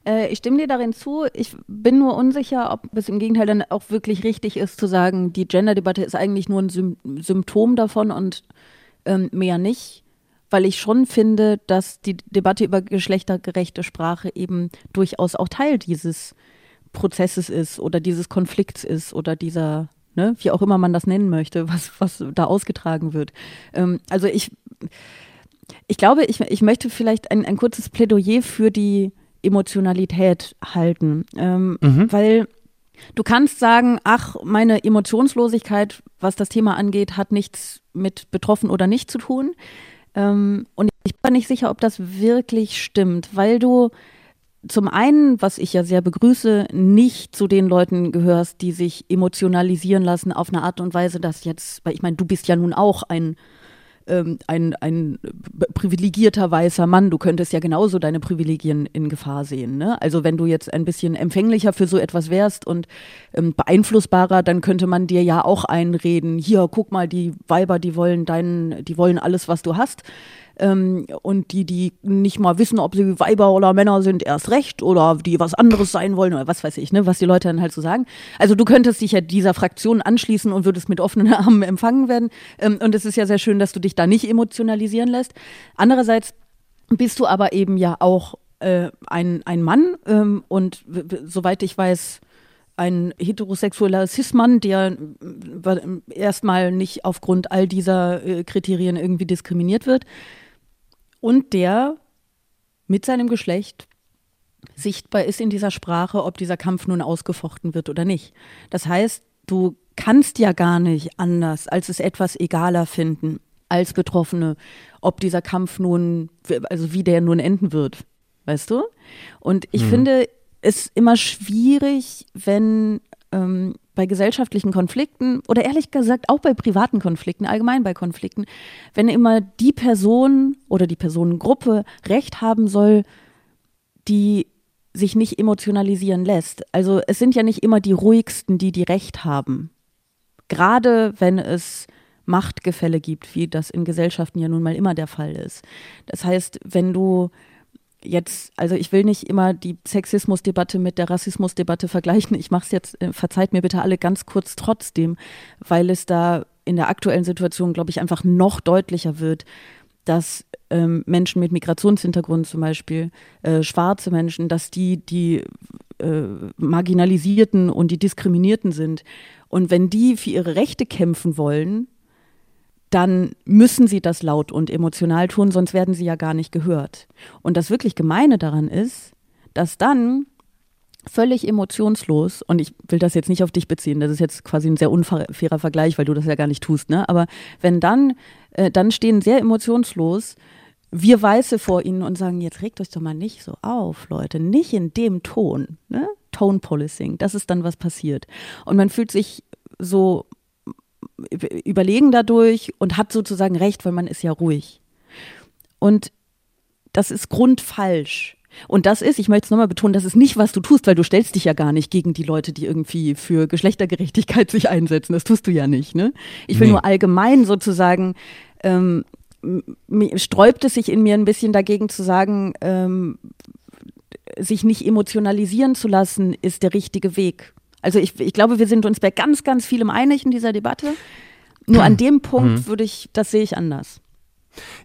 Äh, ich stimme dir darin zu. Ich bin nur unsicher, ob es im Gegenteil dann auch wirklich richtig ist zu sagen, die Gender-Debatte ist eigentlich nur ein Sym Symptom davon und ähm, mehr nicht. Weil ich schon finde, dass die Debatte über geschlechtergerechte Sprache eben durchaus auch Teil dieses Prozesses ist oder dieses Konflikts ist oder dieser, ne, wie auch immer man das nennen möchte, was, was da ausgetragen wird. Ähm, also ich, ich glaube, ich, ich möchte vielleicht ein, ein kurzes Plädoyer für die Emotionalität halten, ähm, mhm. weil du kannst sagen, ach, meine Emotionslosigkeit, was das Thema angeht, hat nichts mit betroffen oder nicht zu tun. Ähm, und ich bin nicht sicher, ob das wirklich stimmt, weil du zum einen, was ich ja sehr begrüße, nicht zu den Leuten gehörst, die sich emotionalisieren lassen auf eine Art und Weise, dass jetzt, weil ich meine, du bist ja nun auch ein ähm, ein, ein privilegierter weißer Mann, du könntest ja genauso deine Privilegien in Gefahr sehen. Ne? Also wenn du jetzt ein bisschen empfänglicher für so etwas wärst und ähm, beeinflussbarer, dann könnte man dir ja auch einreden, hier, guck mal, die Weiber, die wollen deinen, die wollen alles, was du hast ähm, und die, die nicht mal wissen, ob sie Weiber oder Männer sind, erst recht oder die was anderes sein wollen oder was weiß ich, ne, was die Leute dann halt so sagen. Also du könntest dich ja dieser Fraktion anschließen und würdest mit offenen Armen empfangen werden. Ähm, und es ist ja sehr schön, dass du dich da nicht emotionalisieren lässt. Andererseits bist du aber eben ja auch äh, ein, ein Mann ähm, und soweit ich weiß, ein heterosexueller Cis-Mann, der äh, erstmal nicht aufgrund all dieser äh, Kriterien irgendwie diskriminiert wird und der mit seinem Geschlecht sichtbar ist in dieser Sprache, ob dieser Kampf nun ausgefochten wird oder nicht. Das heißt, du kannst ja gar nicht anders, als es etwas egaler finden als Betroffene, ob dieser Kampf nun, also wie der nun enden wird. Weißt du? Und ich mhm. finde es immer schwierig, wenn ähm, bei gesellschaftlichen Konflikten oder ehrlich gesagt auch bei privaten Konflikten, allgemein bei Konflikten, wenn immer die Person oder die Personengruppe Recht haben soll, die sich nicht emotionalisieren lässt. Also es sind ja nicht immer die ruhigsten, die die Recht haben. Gerade wenn es Machtgefälle gibt, wie das in Gesellschaften ja nun mal immer der Fall ist. Das heißt, wenn du jetzt, also ich will nicht immer die Sexismusdebatte mit der Rassismusdebatte vergleichen. Ich mache es jetzt, äh, verzeiht mir bitte alle ganz kurz trotzdem, weil es da in der aktuellen Situation, glaube ich, einfach noch deutlicher wird, dass ähm, Menschen mit Migrationshintergrund zum Beispiel, äh, schwarze Menschen, dass die die äh, Marginalisierten und die Diskriminierten sind. Und wenn die für ihre Rechte kämpfen wollen, dann müssen sie das laut und emotional tun, sonst werden sie ja gar nicht gehört. Und das wirklich Gemeine daran ist, dass dann völlig emotionslos, und ich will das jetzt nicht auf dich beziehen, das ist jetzt quasi ein sehr unfairer Vergleich, weil du das ja gar nicht tust, ne? Aber wenn dann, äh, dann stehen sehr emotionslos wir Weiße vor ihnen und sagen, jetzt regt euch doch mal nicht so auf, Leute, nicht in dem Ton, ne? Tone Policing, das ist dann was passiert. Und man fühlt sich so überlegen dadurch und hat sozusagen recht, weil man ist ja ruhig. Und das ist grundfalsch. Und das ist, ich möchte es nochmal betonen, das ist nicht, was du tust, weil du stellst dich ja gar nicht gegen die Leute, die irgendwie für Geschlechtergerechtigkeit sich einsetzen. Das tust du ja nicht. Ne? Ich will nee. nur allgemein sozusagen, ähm, sträubt es sich in mir ein bisschen dagegen zu sagen, ähm, sich nicht emotionalisieren zu lassen, ist der richtige Weg. Also ich, ich glaube, wir sind uns bei ganz, ganz vielem einig in dieser Debatte. Nur an dem Punkt mhm. würde ich, das sehe ich anders.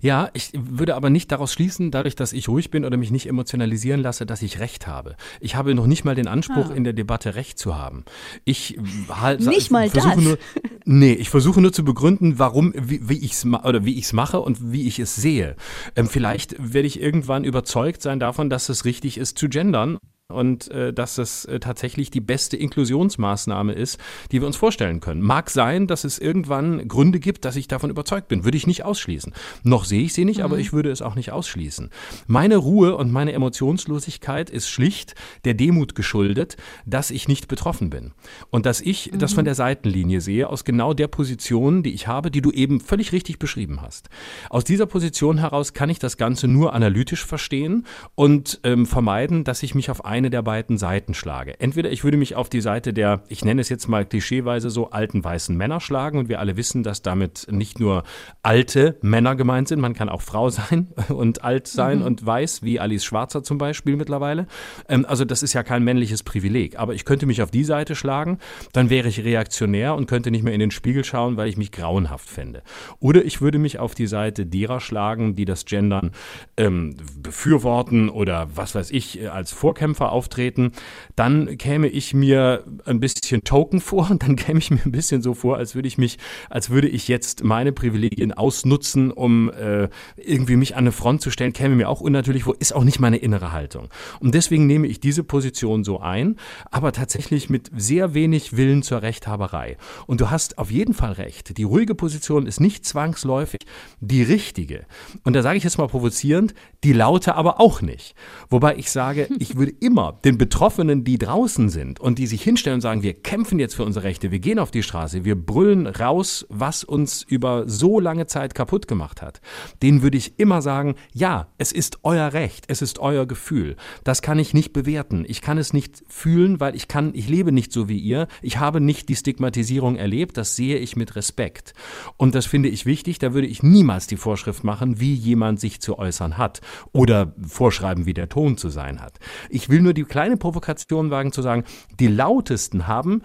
Ja, ich würde aber nicht daraus schließen, dadurch, dass ich ruhig bin oder mich nicht emotionalisieren lasse, dass ich Recht habe. Ich habe noch nicht mal den Anspruch, ah. in der Debatte Recht zu haben. Ich halt, nicht mal versuche das. nur, nee, ich versuche nur zu begründen, warum, wie, wie ich es oder wie ich es mache und wie ich es sehe. Ähm, vielleicht werde ich irgendwann überzeugt sein davon, dass es richtig ist zu gendern und äh, dass es äh, tatsächlich die beste Inklusionsmaßnahme ist, die wir uns vorstellen können. Mag sein, dass es irgendwann Gründe gibt, dass ich davon überzeugt bin. Würde ich nicht ausschließen. Noch sehe ich sie nicht, mhm. aber ich würde es auch nicht ausschließen. Meine Ruhe und meine Emotionslosigkeit ist schlicht der Demut geschuldet, dass ich nicht betroffen bin. Und dass ich mhm. das von der Seitenlinie sehe, aus genau der Position, die ich habe, die du eben völlig richtig beschrieben hast. Aus dieser Position heraus kann ich das Ganze nur analytisch verstehen und ähm, vermeiden, dass ich mich auf eine der beiden Seiten schlage. Entweder ich würde mich auf die Seite der, ich nenne es jetzt mal klischeeweise so, alten weißen Männer schlagen und wir alle wissen, dass damit nicht nur alte Männer gemeint sind, man kann auch Frau sein und alt sein mhm. und weiß, wie Alice Schwarzer zum Beispiel mittlerweile. Ähm, also das ist ja kein männliches Privileg. Aber ich könnte mich auf die Seite schlagen, dann wäre ich reaktionär und könnte nicht mehr in den Spiegel schauen, weil ich mich grauenhaft fände. Oder ich würde mich auf die Seite derer schlagen, die das Gendern ähm, befürworten oder was weiß ich, als Vorkämpfer auftreten. Dann käme ich mir ein bisschen Token vor und dann käme ich mir ein bisschen so vor, als würde ich mich, als würde ich jetzt meine Privilegien ausnutzen, um äh, irgendwie mich an eine Front zu stellen, käme mir auch unnatürlich vor, ist auch nicht meine innere Haltung. Und deswegen nehme ich diese Position so ein, aber tatsächlich mit sehr wenig Willen zur Rechthaberei. Und du hast auf jeden Fall recht. Die ruhige Position ist nicht zwangsläufig die richtige. Und da sage ich jetzt mal provozierend, die laute aber auch nicht. Wobei ich sage, ich würde immer den Betroffenen, die draußen sind und die sich hinstellen und sagen, wir kämpfen jetzt für unsere Rechte, wir gehen auf die Straße, wir brüllen raus, was uns über so lange Zeit kaputt gemacht hat, denen würde ich immer sagen, ja, es ist euer Recht, es ist euer Gefühl. Das kann ich nicht bewerten. Ich kann es nicht fühlen, weil ich kann, ich lebe nicht so wie ihr. Ich habe nicht die Stigmatisierung erlebt. Das sehe ich mit Respekt. Und das finde ich wichtig. Da würde ich niemals die Vorschrift machen, wie jemand sich zu äußern hat oder vorschreiben, wie der Ton zu sein hat. Ich will nur die kleine Provokation wagen zu sagen, die lautesten haben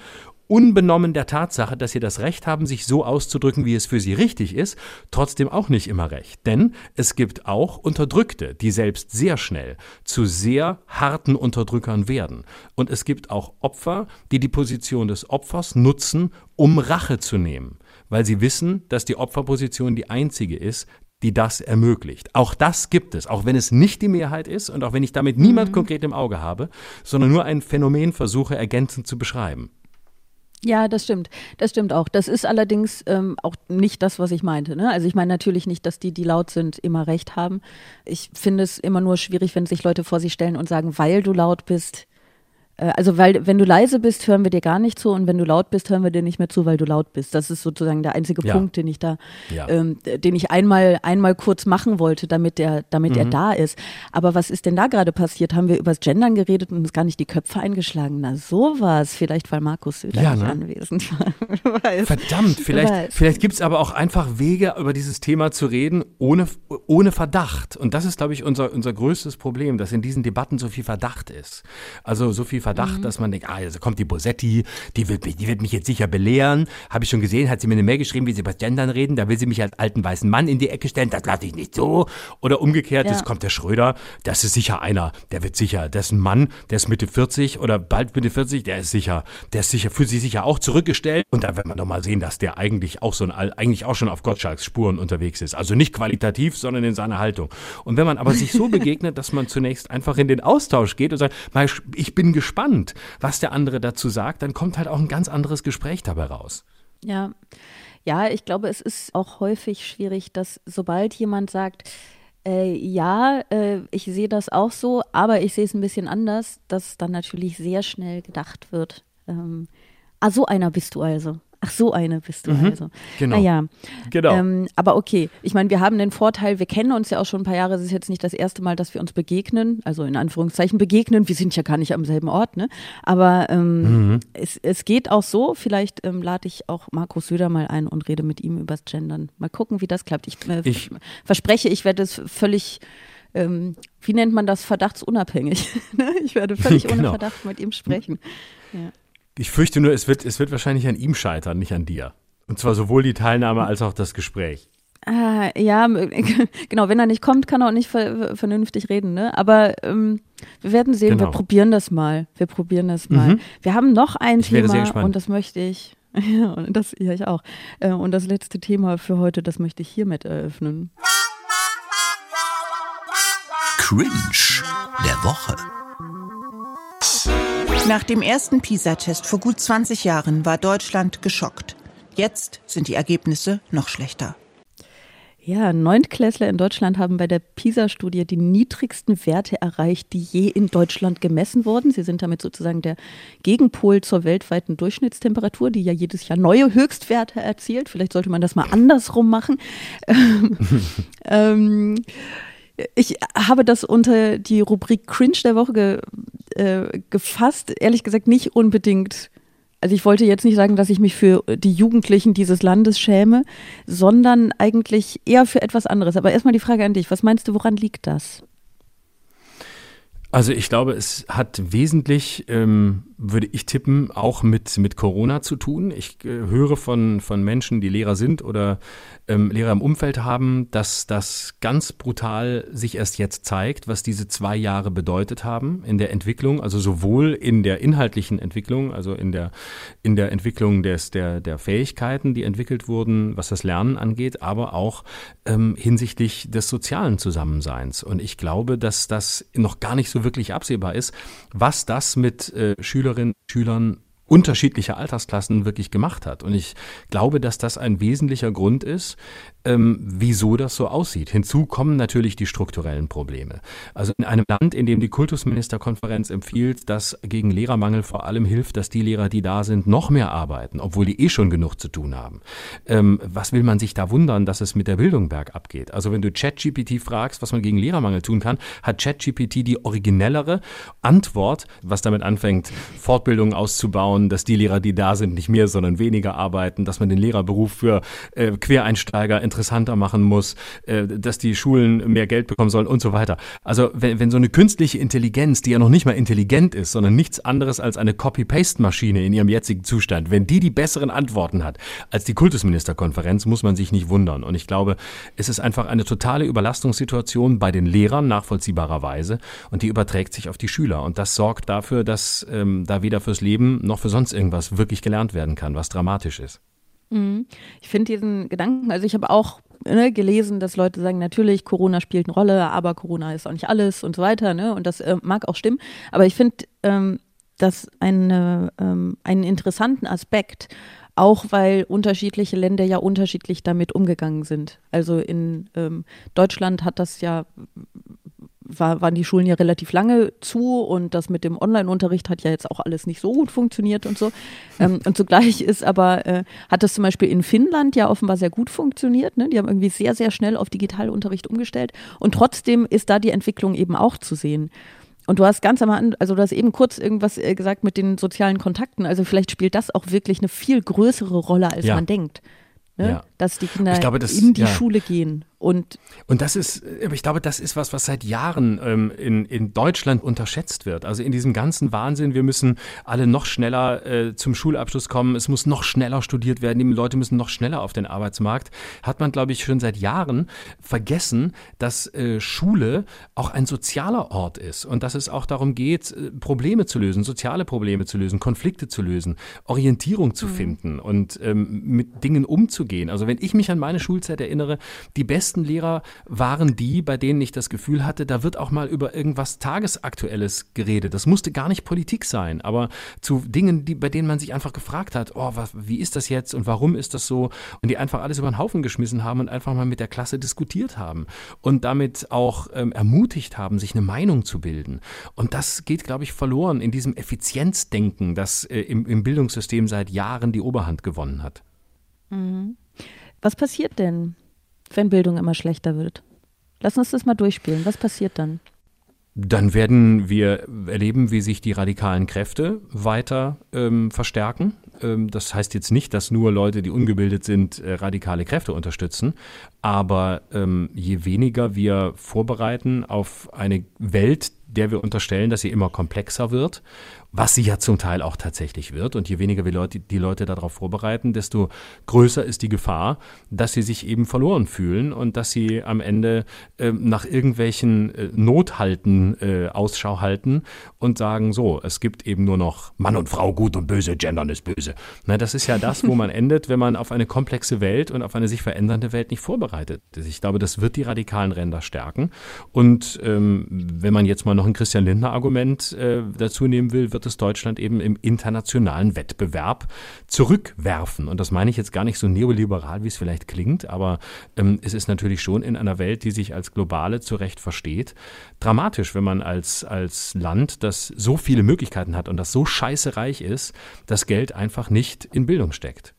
unbenommen der Tatsache, dass sie das Recht haben, sich so auszudrücken, wie es für sie richtig ist, trotzdem auch nicht immer recht. Denn es gibt auch Unterdrückte, die selbst sehr schnell zu sehr harten Unterdrückern werden. Und es gibt auch Opfer, die die Position des Opfers nutzen, um Rache zu nehmen, weil sie wissen, dass die Opferposition die einzige ist, die das ermöglicht. Auch das gibt es, auch wenn es nicht die Mehrheit ist und auch wenn ich damit niemand mhm. konkret im Auge habe, sondern nur ein Phänomen versuche ergänzend zu beschreiben. Ja, das stimmt. Das stimmt auch. Das ist allerdings ähm, auch nicht das, was ich meinte. Ne? Also ich meine natürlich nicht, dass die, die laut sind, immer recht haben. Ich finde es immer nur schwierig, wenn sich Leute vor sich stellen und sagen, weil du laut bist, also, weil, wenn du leise bist, hören wir dir gar nicht zu und wenn du laut bist, hören wir dir nicht mehr zu, weil du laut bist. Das ist sozusagen der einzige ja. Punkt, den ich da, ja. ähm, den ich einmal, einmal kurz machen wollte, damit er, damit mhm. er da ist. Aber was ist denn da gerade passiert? Haben wir über das Gendern geredet und uns gar nicht die Köpfe eingeschlagen? Na, sowas. Vielleicht, weil Markus Söder ja, nicht ne? anwesend war. Verdammt, vielleicht, vielleicht gibt es aber auch einfach Wege, über dieses Thema zu reden, ohne, ohne Verdacht. Und das ist, glaube ich, unser, unser größtes Problem, dass in diesen Debatten so viel Verdacht ist. Also so viel Verdacht, mhm. dass man denkt, ah, also kommt die Bosetti, die wird, die wird mich jetzt sicher belehren. Habe ich schon gesehen, hat sie mir eine Mail geschrieben, wie sie über Gendern reden. Da will sie mich als alten weißen Mann in die Ecke stellen. Das lasse ich nicht so. Oder umgekehrt, ja. jetzt kommt der Schröder. Das ist sicher einer. Der wird sicher, der ist ein Mann, der ist Mitte 40 oder bald Mitte 40. Der ist sicher, der ist sicher, fühlt sich sicher auch zurückgestellt. Und da wird man doch mal sehen, dass der eigentlich auch so ein, eigentlich auch schon auf Gottschalks Spuren unterwegs ist. Also nicht qualitativ, sondern in seiner Haltung. Und wenn man aber sich so begegnet, dass man zunächst einfach in den Austausch geht und sagt, ich bin gespannt, gespannt, was der andere dazu sagt, dann kommt halt auch ein ganz anderes Gespräch dabei raus. Ja. Ja, ich glaube, es ist auch häufig schwierig, dass sobald jemand sagt, äh, ja, äh, ich sehe das auch so, aber ich sehe es ein bisschen anders, dass dann natürlich sehr schnell gedacht wird. Ähm, ah, so einer bist du also. Ach, so eine bist du mhm, also. Genau. Naja. Genau. Ähm, aber okay, ich meine, wir haben den Vorteil, wir kennen uns ja auch schon ein paar Jahre. Es ist jetzt nicht das erste Mal, dass wir uns begegnen, also in Anführungszeichen begegnen. Wir sind ja gar nicht am selben Ort, ne? Aber ähm, mhm. es, es geht auch so. Vielleicht ähm, lade ich auch Markus Söder mal ein und rede mit ihm übers Gendern. Mal gucken, wie das klappt. Ich, äh, ich verspreche, ich werde es völlig ähm, wie nennt man das, verdachtsunabhängig. Ne? ich werde völlig genau. ohne Verdacht mit ihm sprechen. Ja. Ich fürchte nur, es wird, es wird wahrscheinlich an ihm scheitern, nicht an dir. Und zwar sowohl die Teilnahme als auch das Gespräch. Ah, ja, genau, wenn er nicht kommt, kann er auch nicht ver vernünftig reden, ne? Aber ähm, wir werden sehen, genau. wir probieren das mal. Wir probieren das mal. Mhm. Wir haben noch ein ich Thema und das möchte ich. Ja, und das, ja, ich auch. Äh, und das letzte Thema für heute, das möchte ich hiermit eröffnen. Cringe der Woche. Nach dem ersten PISA-Test vor gut 20 Jahren war Deutschland geschockt. Jetzt sind die Ergebnisse noch schlechter. Ja, Neuntklässler in Deutschland haben bei der PISA-Studie die niedrigsten Werte erreicht, die je in Deutschland gemessen wurden. Sie sind damit sozusagen der Gegenpol zur weltweiten Durchschnittstemperatur, die ja jedes Jahr neue Höchstwerte erzielt. Vielleicht sollte man das mal andersrum machen. ähm, ich habe das unter die Rubrik Cringe der Woche ge, äh, gefasst. Ehrlich gesagt nicht unbedingt also ich wollte jetzt nicht sagen, dass ich mich für die Jugendlichen dieses Landes schäme, sondern eigentlich eher für etwas anderes. Aber erstmal die Frage an dich, was meinst du, woran liegt das? Also ich glaube, es hat wesentlich, ähm, würde ich tippen, auch mit, mit Corona zu tun. Ich äh, höre von, von Menschen, die Lehrer sind oder ähm, Lehrer im Umfeld haben, dass das ganz brutal sich erst jetzt zeigt, was diese zwei Jahre bedeutet haben in der Entwicklung, also sowohl in der inhaltlichen Entwicklung, also in der, in der Entwicklung des, der, der Fähigkeiten, die entwickelt wurden, was das Lernen angeht, aber auch ähm, hinsichtlich des sozialen Zusammenseins. Und ich glaube, dass das noch gar nicht so wirklich absehbar ist, was das mit äh, Schülerinnen und Schülern unterschiedliche Altersklassen wirklich gemacht hat. Und ich glaube, dass das ein wesentlicher Grund ist, ähm, wieso das so aussieht. Hinzu kommen natürlich die strukturellen Probleme. Also in einem Land, in dem die Kultusministerkonferenz empfiehlt, dass gegen Lehrermangel vor allem hilft, dass die Lehrer, die da sind, noch mehr arbeiten, obwohl die eh schon genug zu tun haben. Ähm, was will man sich da wundern, dass es mit der Bildung bergab geht? Also wenn du ChatGPT fragst, was man gegen Lehrermangel tun kann, hat ChatGPT die originellere Antwort, was damit anfängt, Fortbildungen auszubauen, dass die Lehrer, die da sind, nicht mehr, sondern weniger arbeiten, dass man den Lehrerberuf für äh, Quereinsteiger interessanter machen muss, äh, dass die Schulen mehr Geld bekommen sollen und so weiter. Also wenn, wenn so eine künstliche Intelligenz, die ja noch nicht mal intelligent ist, sondern nichts anderes als eine Copy-Paste-Maschine in ihrem jetzigen Zustand, wenn die die besseren Antworten hat als die Kultusministerkonferenz, muss man sich nicht wundern. Und ich glaube, es ist einfach eine totale Überlastungssituation bei den Lehrern nachvollziehbarerweise und die überträgt sich auf die Schüler. Und das sorgt dafür, dass ähm, da weder fürs Leben noch für sonst irgendwas wirklich gelernt werden kann, was dramatisch ist. Mhm. Ich finde diesen Gedanken, also ich habe auch ne, gelesen, dass Leute sagen, natürlich, Corona spielt eine Rolle, aber Corona ist auch nicht alles und so weiter, ne? Und das äh, mag auch stimmen. Aber ich finde ähm, das eine, ähm, einen interessanten Aspekt, auch weil unterschiedliche Länder ja unterschiedlich damit umgegangen sind. Also in ähm, Deutschland hat das ja war, waren die Schulen ja relativ lange zu und das mit dem Online-Unterricht hat ja jetzt auch alles nicht so gut funktioniert und so. Ähm, und zugleich ist aber, äh, hat das zum Beispiel in Finnland ja offenbar sehr gut funktioniert. Ne? Die haben irgendwie sehr, sehr schnell auf Digitalunterricht umgestellt und trotzdem ist da die Entwicklung eben auch zu sehen. Und du hast ganz am Anfang, also du hast eben kurz irgendwas äh, gesagt mit den sozialen Kontakten. Also vielleicht spielt das auch wirklich eine viel größere Rolle, als ja. man denkt. Ne? Ja. Dass die Kinder glaube, das, in die ja. Schule gehen. Und, und das ist, ich glaube, das ist was, was seit Jahren ähm, in, in Deutschland unterschätzt wird. Also in diesem ganzen Wahnsinn, wir müssen alle noch schneller äh, zum Schulabschluss kommen, es muss noch schneller studiert werden, die Leute müssen noch schneller auf den Arbeitsmarkt, hat man, glaube ich, schon seit Jahren vergessen, dass äh, Schule auch ein sozialer Ort ist und dass es auch darum geht, äh, Probleme zu lösen, soziale Probleme zu lösen, Konflikte zu lösen, Orientierung zu mhm. finden und ähm, mit Dingen umzugehen. Also wenn ich mich an meine Schulzeit erinnere, die besten besten Lehrer waren die, bei denen ich das Gefühl hatte, da wird auch mal über irgendwas Tagesaktuelles geredet. Das musste gar nicht Politik sein, aber zu Dingen, die, bei denen man sich einfach gefragt hat, oh, was, wie ist das jetzt und warum ist das so? Und die einfach alles über den Haufen geschmissen haben und einfach mal mit der Klasse diskutiert haben und damit auch ähm, ermutigt haben, sich eine Meinung zu bilden. Und das geht, glaube ich, verloren in diesem Effizienzdenken, das äh, im, im Bildungssystem seit Jahren die Oberhand gewonnen hat. Mhm. Was passiert denn, wenn Bildung immer schlechter wird? Lass uns das mal durchspielen. Was passiert dann? Dann werden wir erleben, wie sich die radikalen Kräfte weiter ähm, verstärken. Ähm, das heißt jetzt nicht, dass nur Leute, die ungebildet sind, äh, radikale Kräfte unterstützen. Aber ähm, je weniger wir vorbereiten auf eine Welt, der wir unterstellen, dass sie immer komplexer wird was sie ja zum Teil auch tatsächlich wird. Und je weniger wir Leute, die Leute darauf vorbereiten, desto größer ist die Gefahr, dass sie sich eben verloren fühlen und dass sie am Ende äh, nach irgendwelchen äh, Nothalten äh, Ausschau halten und sagen, so, es gibt eben nur noch Mann und Frau, gut und böse, gendern ist böse. Na, das ist ja das, wo man endet, wenn man auf eine komplexe Welt und auf eine sich verändernde Welt nicht vorbereitet. Ich glaube, das wird die radikalen Ränder stärken. Und ähm, wenn man jetzt mal noch ein Christian Lindner-Argument äh, dazu nehmen will, wird es Deutschland eben im internationalen Wettbewerb zurückwerfen. Und das meine ich jetzt gar nicht so neoliberal, wie es vielleicht klingt, aber ähm, es ist natürlich schon in einer Welt, die sich als globale zu Recht versteht, dramatisch, wenn man als, als Land, das so viele Möglichkeiten hat und das so scheiße reich ist, das Geld einfach nicht in Bildung steckt.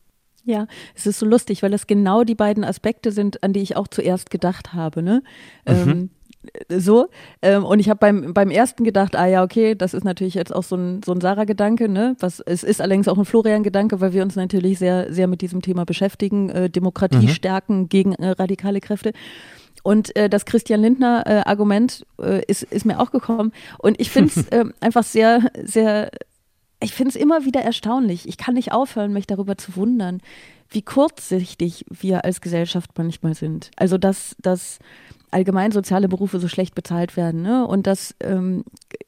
Ja, es ist so lustig, weil das genau die beiden Aspekte sind, an die ich auch zuerst gedacht habe. Ne? Mhm. Ähm, so. Ähm, und ich habe beim, beim ersten gedacht, ah ja, okay, das ist natürlich jetzt auch so ein, so ein Sarah-Gedanke, ne? Was, es ist allerdings auch ein Florian-Gedanke, weil wir uns natürlich sehr, sehr mit diesem Thema beschäftigen, äh, Demokratie mhm. stärken gegen äh, radikale Kräfte. Und äh, das Christian Lindner-Argument äh, ist, ist mir auch gekommen. Und ich finde es äh, einfach sehr, sehr ich finde es immer wieder erstaunlich. Ich kann nicht aufhören, mich darüber zu wundern, wie kurzsichtig wir als Gesellschaft manchmal sind. Also, dass, dass allgemein soziale Berufe so schlecht bezahlt werden. Ne? Und dass ähm,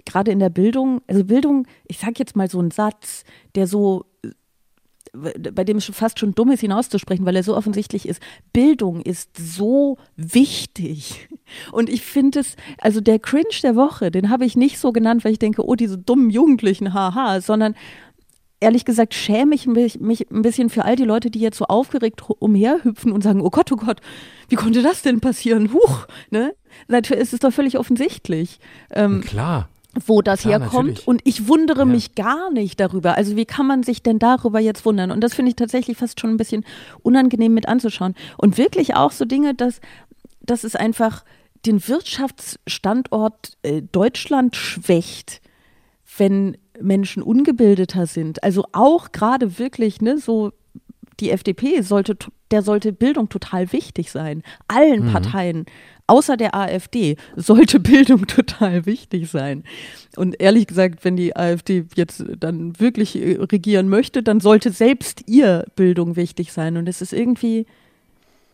gerade in der Bildung, also Bildung, ich sage jetzt mal so einen Satz, der so bei dem es fast schon dumm ist, hinauszusprechen, weil er so offensichtlich ist. Bildung ist so wichtig. Und ich finde es, also der Cringe der Woche, den habe ich nicht so genannt, weil ich denke, oh, diese dummen Jugendlichen, haha, sondern ehrlich gesagt schäme ich mich, mich ein bisschen für all die Leute, die jetzt so aufgeregt umherhüpfen und sagen, oh Gott, oh Gott, wie konnte das denn passieren? Huch, ne? Natürlich ist es doch völlig offensichtlich. Ähm, Klar wo das Klar, herkommt. Natürlich. Und ich wundere ja. mich gar nicht darüber. Also wie kann man sich denn darüber jetzt wundern? Und das finde ich tatsächlich fast schon ein bisschen unangenehm mit anzuschauen. Und wirklich auch so Dinge, dass, dass es einfach den Wirtschaftsstandort äh, Deutschland schwächt, wenn Menschen ungebildeter sind. Also auch gerade wirklich, ne, so die FDP sollte, der sollte Bildung total wichtig sein. Allen mhm. Parteien außer der AfD sollte Bildung total wichtig sein. Und ehrlich gesagt, wenn die AfD jetzt dann wirklich äh, regieren möchte, dann sollte selbst ihr Bildung wichtig sein. Und es ist irgendwie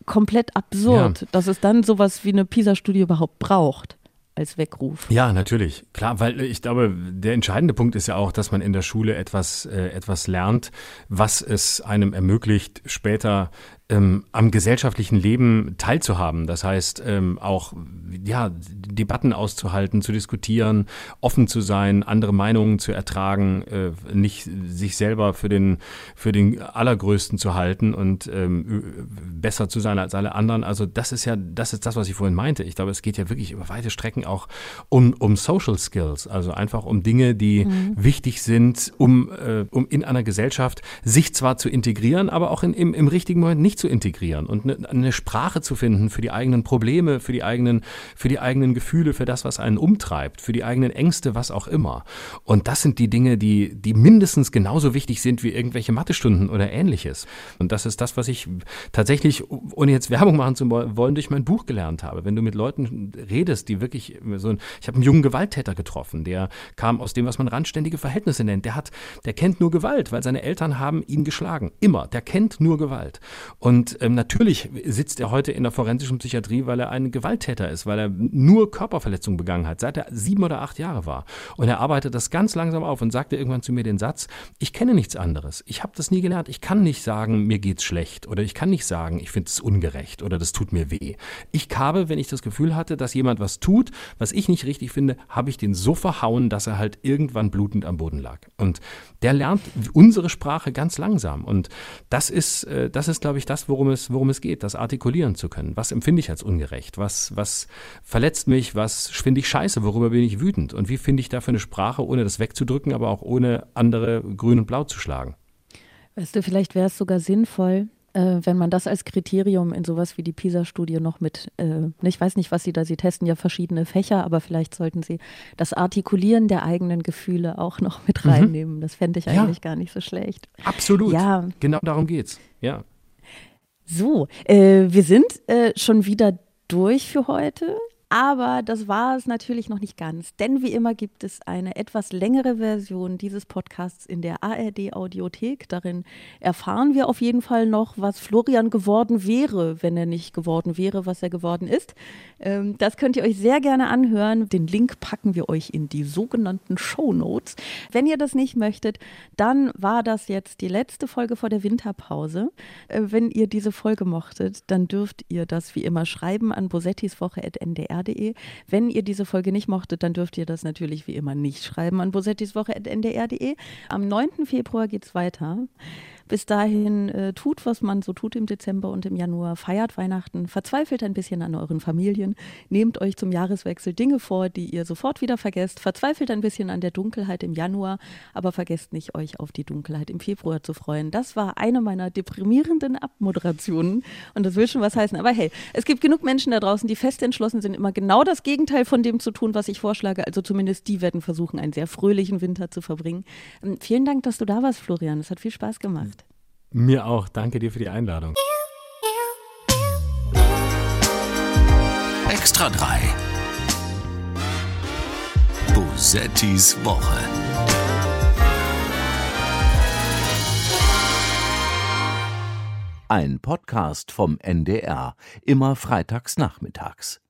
komplett absurd, ja. dass es dann sowas wie eine PISA-Studie überhaupt braucht als Weckruf. Ja, natürlich. Klar, weil ich glaube, der entscheidende Punkt ist ja auch, dass man in der Schule etwas, äh, etwas lernt, was es einem ermöglicht, später ähm, am gesellschaftlichen Leben teilzuhaben. Das heißt, ähm, auch ja, Debatten auszuhalten, zu diskutieren, offen zu sein, andere Meinungen zu ertragen, äh, nicht sich selber für den, für den Allergrößten zu halten und ähm, besser zu sein als alle anderen. Also das ist ja, das ist das, was ich vorhin meinte. Ich glaube, es geht ja wirklich über weite Strecken auch um, um Social Skills, also einfach um Dinge, die mhm. wichtig sind, um, äh, um in einer Gesellschaft sich zwar zu integrieren, aber auch in, im, im richtigen Moment nicht zu integrieren und eine, eine Sprache zu finden für die eigenen Probleme, für die eigenen, für die eigenen Gefühle, für das, was einen umtreibt, für die eigenen Ängste, was auch immer. Und das sind die Dinge, die, die mindestens genauso wichtig sind wie irgendwelche Mathestunden oder ähnliches. Und das ist das, was ich tatsächlich, ohne jetzt Werbung machen zu wollen, durch mein Buch gelernt habe. Wenn du mit Leuten redest, die wirklich so ein, ich habe einen jungen Gewalttäter getroffen, der kam aus dem, was man randständige Verhältnisse nennt. Der hat, der kennt nur Gewalt, weil seine Eltern haben ihn geschlagen. Immer. Der kennt nur Gewalt. Ähm, natürlich sitzt er heute in der forensischen Psychiatrie, weil er ein Gewalttäter ist, weil er nur Körperverletzungen begangen hat, seit er sieben oder acht Jahre war. Und er arbeitet das ganz langsam auf und sagte irgendwann zu mir den Satz, ich kenne nichts anderes. Ich habe das nie gelernt. Ich kann nicht sagen, mir geht's schlecht. Oder ich kann nicht sagen, ich finde es ungerecht oder das tut mir weh. Ich habe, wenn ich das Gefühl hatte, dass jemand was tut, was ich nicht richtig finde, habe ich den so verhauen, dass er halt irgendwann blutend am Boden lag. Und der lernt unsere Sprache ganz langsam. Und das ist, äh, das ist, glaube ich, das, worum es, worum es geht, das artikulieren zu können. Was empfinde ich als ungerecht? Was, was verletzt mich? Was finde ich scheiße? Worüber bin ich wütend? Und wie finde ich dafür eine Sprache, ohne das wegzudrücken, aber auch ohne andere grün und blau zu schlagen? Weißt du, vielleicht wäre es sogar sinnvoll, äh, wenn man das als Kriterium in sowas wie die PISA-Studie noch mit, äh, ich weiß nicht, was Sie da, Sie testen ja verschiedene Fächer, aber vielleicht sollten Sie das Artikulieren der eigenen Gefühle auch noch mit mhm. reinnehmen. Mhm. Das fände ich eigentlich ja. gar nicht so schlecht. Absolut. Ja. Genau darum geht's. Ja. So, äh, wir sind äh, schon wieder durch für heute. Aber das war es natürlich noch nicht ganz, denn wie immer gibt es eine etwas längere Version dieses Podcasts in der ARD Audiothek. Darin erfahren wir auf jeden Fall noch, was Florian geworden wäre, wenn er nicht geworden wäre, was er geworden ist. Ähm, das könnt ihr euch sehr gerne anhören. Den Link packen wir euch in die sogenannten Show Notes. Wenn ihr das nicht möchtet, dann war das jetzt die letzte Folge vor der Winterpause. Äh, wenn ihr diese Folge mochtet, dann dürft ihr das wie immer schreiben an bosettiswoche.ndr ndr.de. Wenn ihr diese Folge nicht mochtet, dann dürft ihr das natürlich wie immer nicht schreiben an bosettiswoche.ndr.de. Am 9. Februar geht's weiter. Bis dahin äh, tut, was man so tut im Dezember und im Januar, feiert Weihnachten, verzweifelt ein bisschen an euren Familien, nehmt euch zum Jahreswechsel Dinge vor, die ihr sofort wieder vergesst, verzweifelt ein bisschen an der Dunkelheit im Januar, aber vergesst nicht, euch auf die Dunkelheit im Februar zu freuen. Das war eine meiner deprimierenden Abmoderationen und das will schon was heißen. Aber hey, es gibt genug Menschen da draußen, die fest entschlossen sind, immer genau das Gegenteil von dem zu tun, was ich vorschlage. Also zumindest die werden versuchen, einen sehr fröhlichen Winter zu verbringen. Ähm, vielen Dank, dass du da warst, Florian. Es hat viel Spaß gemacht. Mir auch. Danke dir für die Einladung. Extra 3. Bosettis Woche. Ein Podcast vom NDR, immer freitags nachmittags.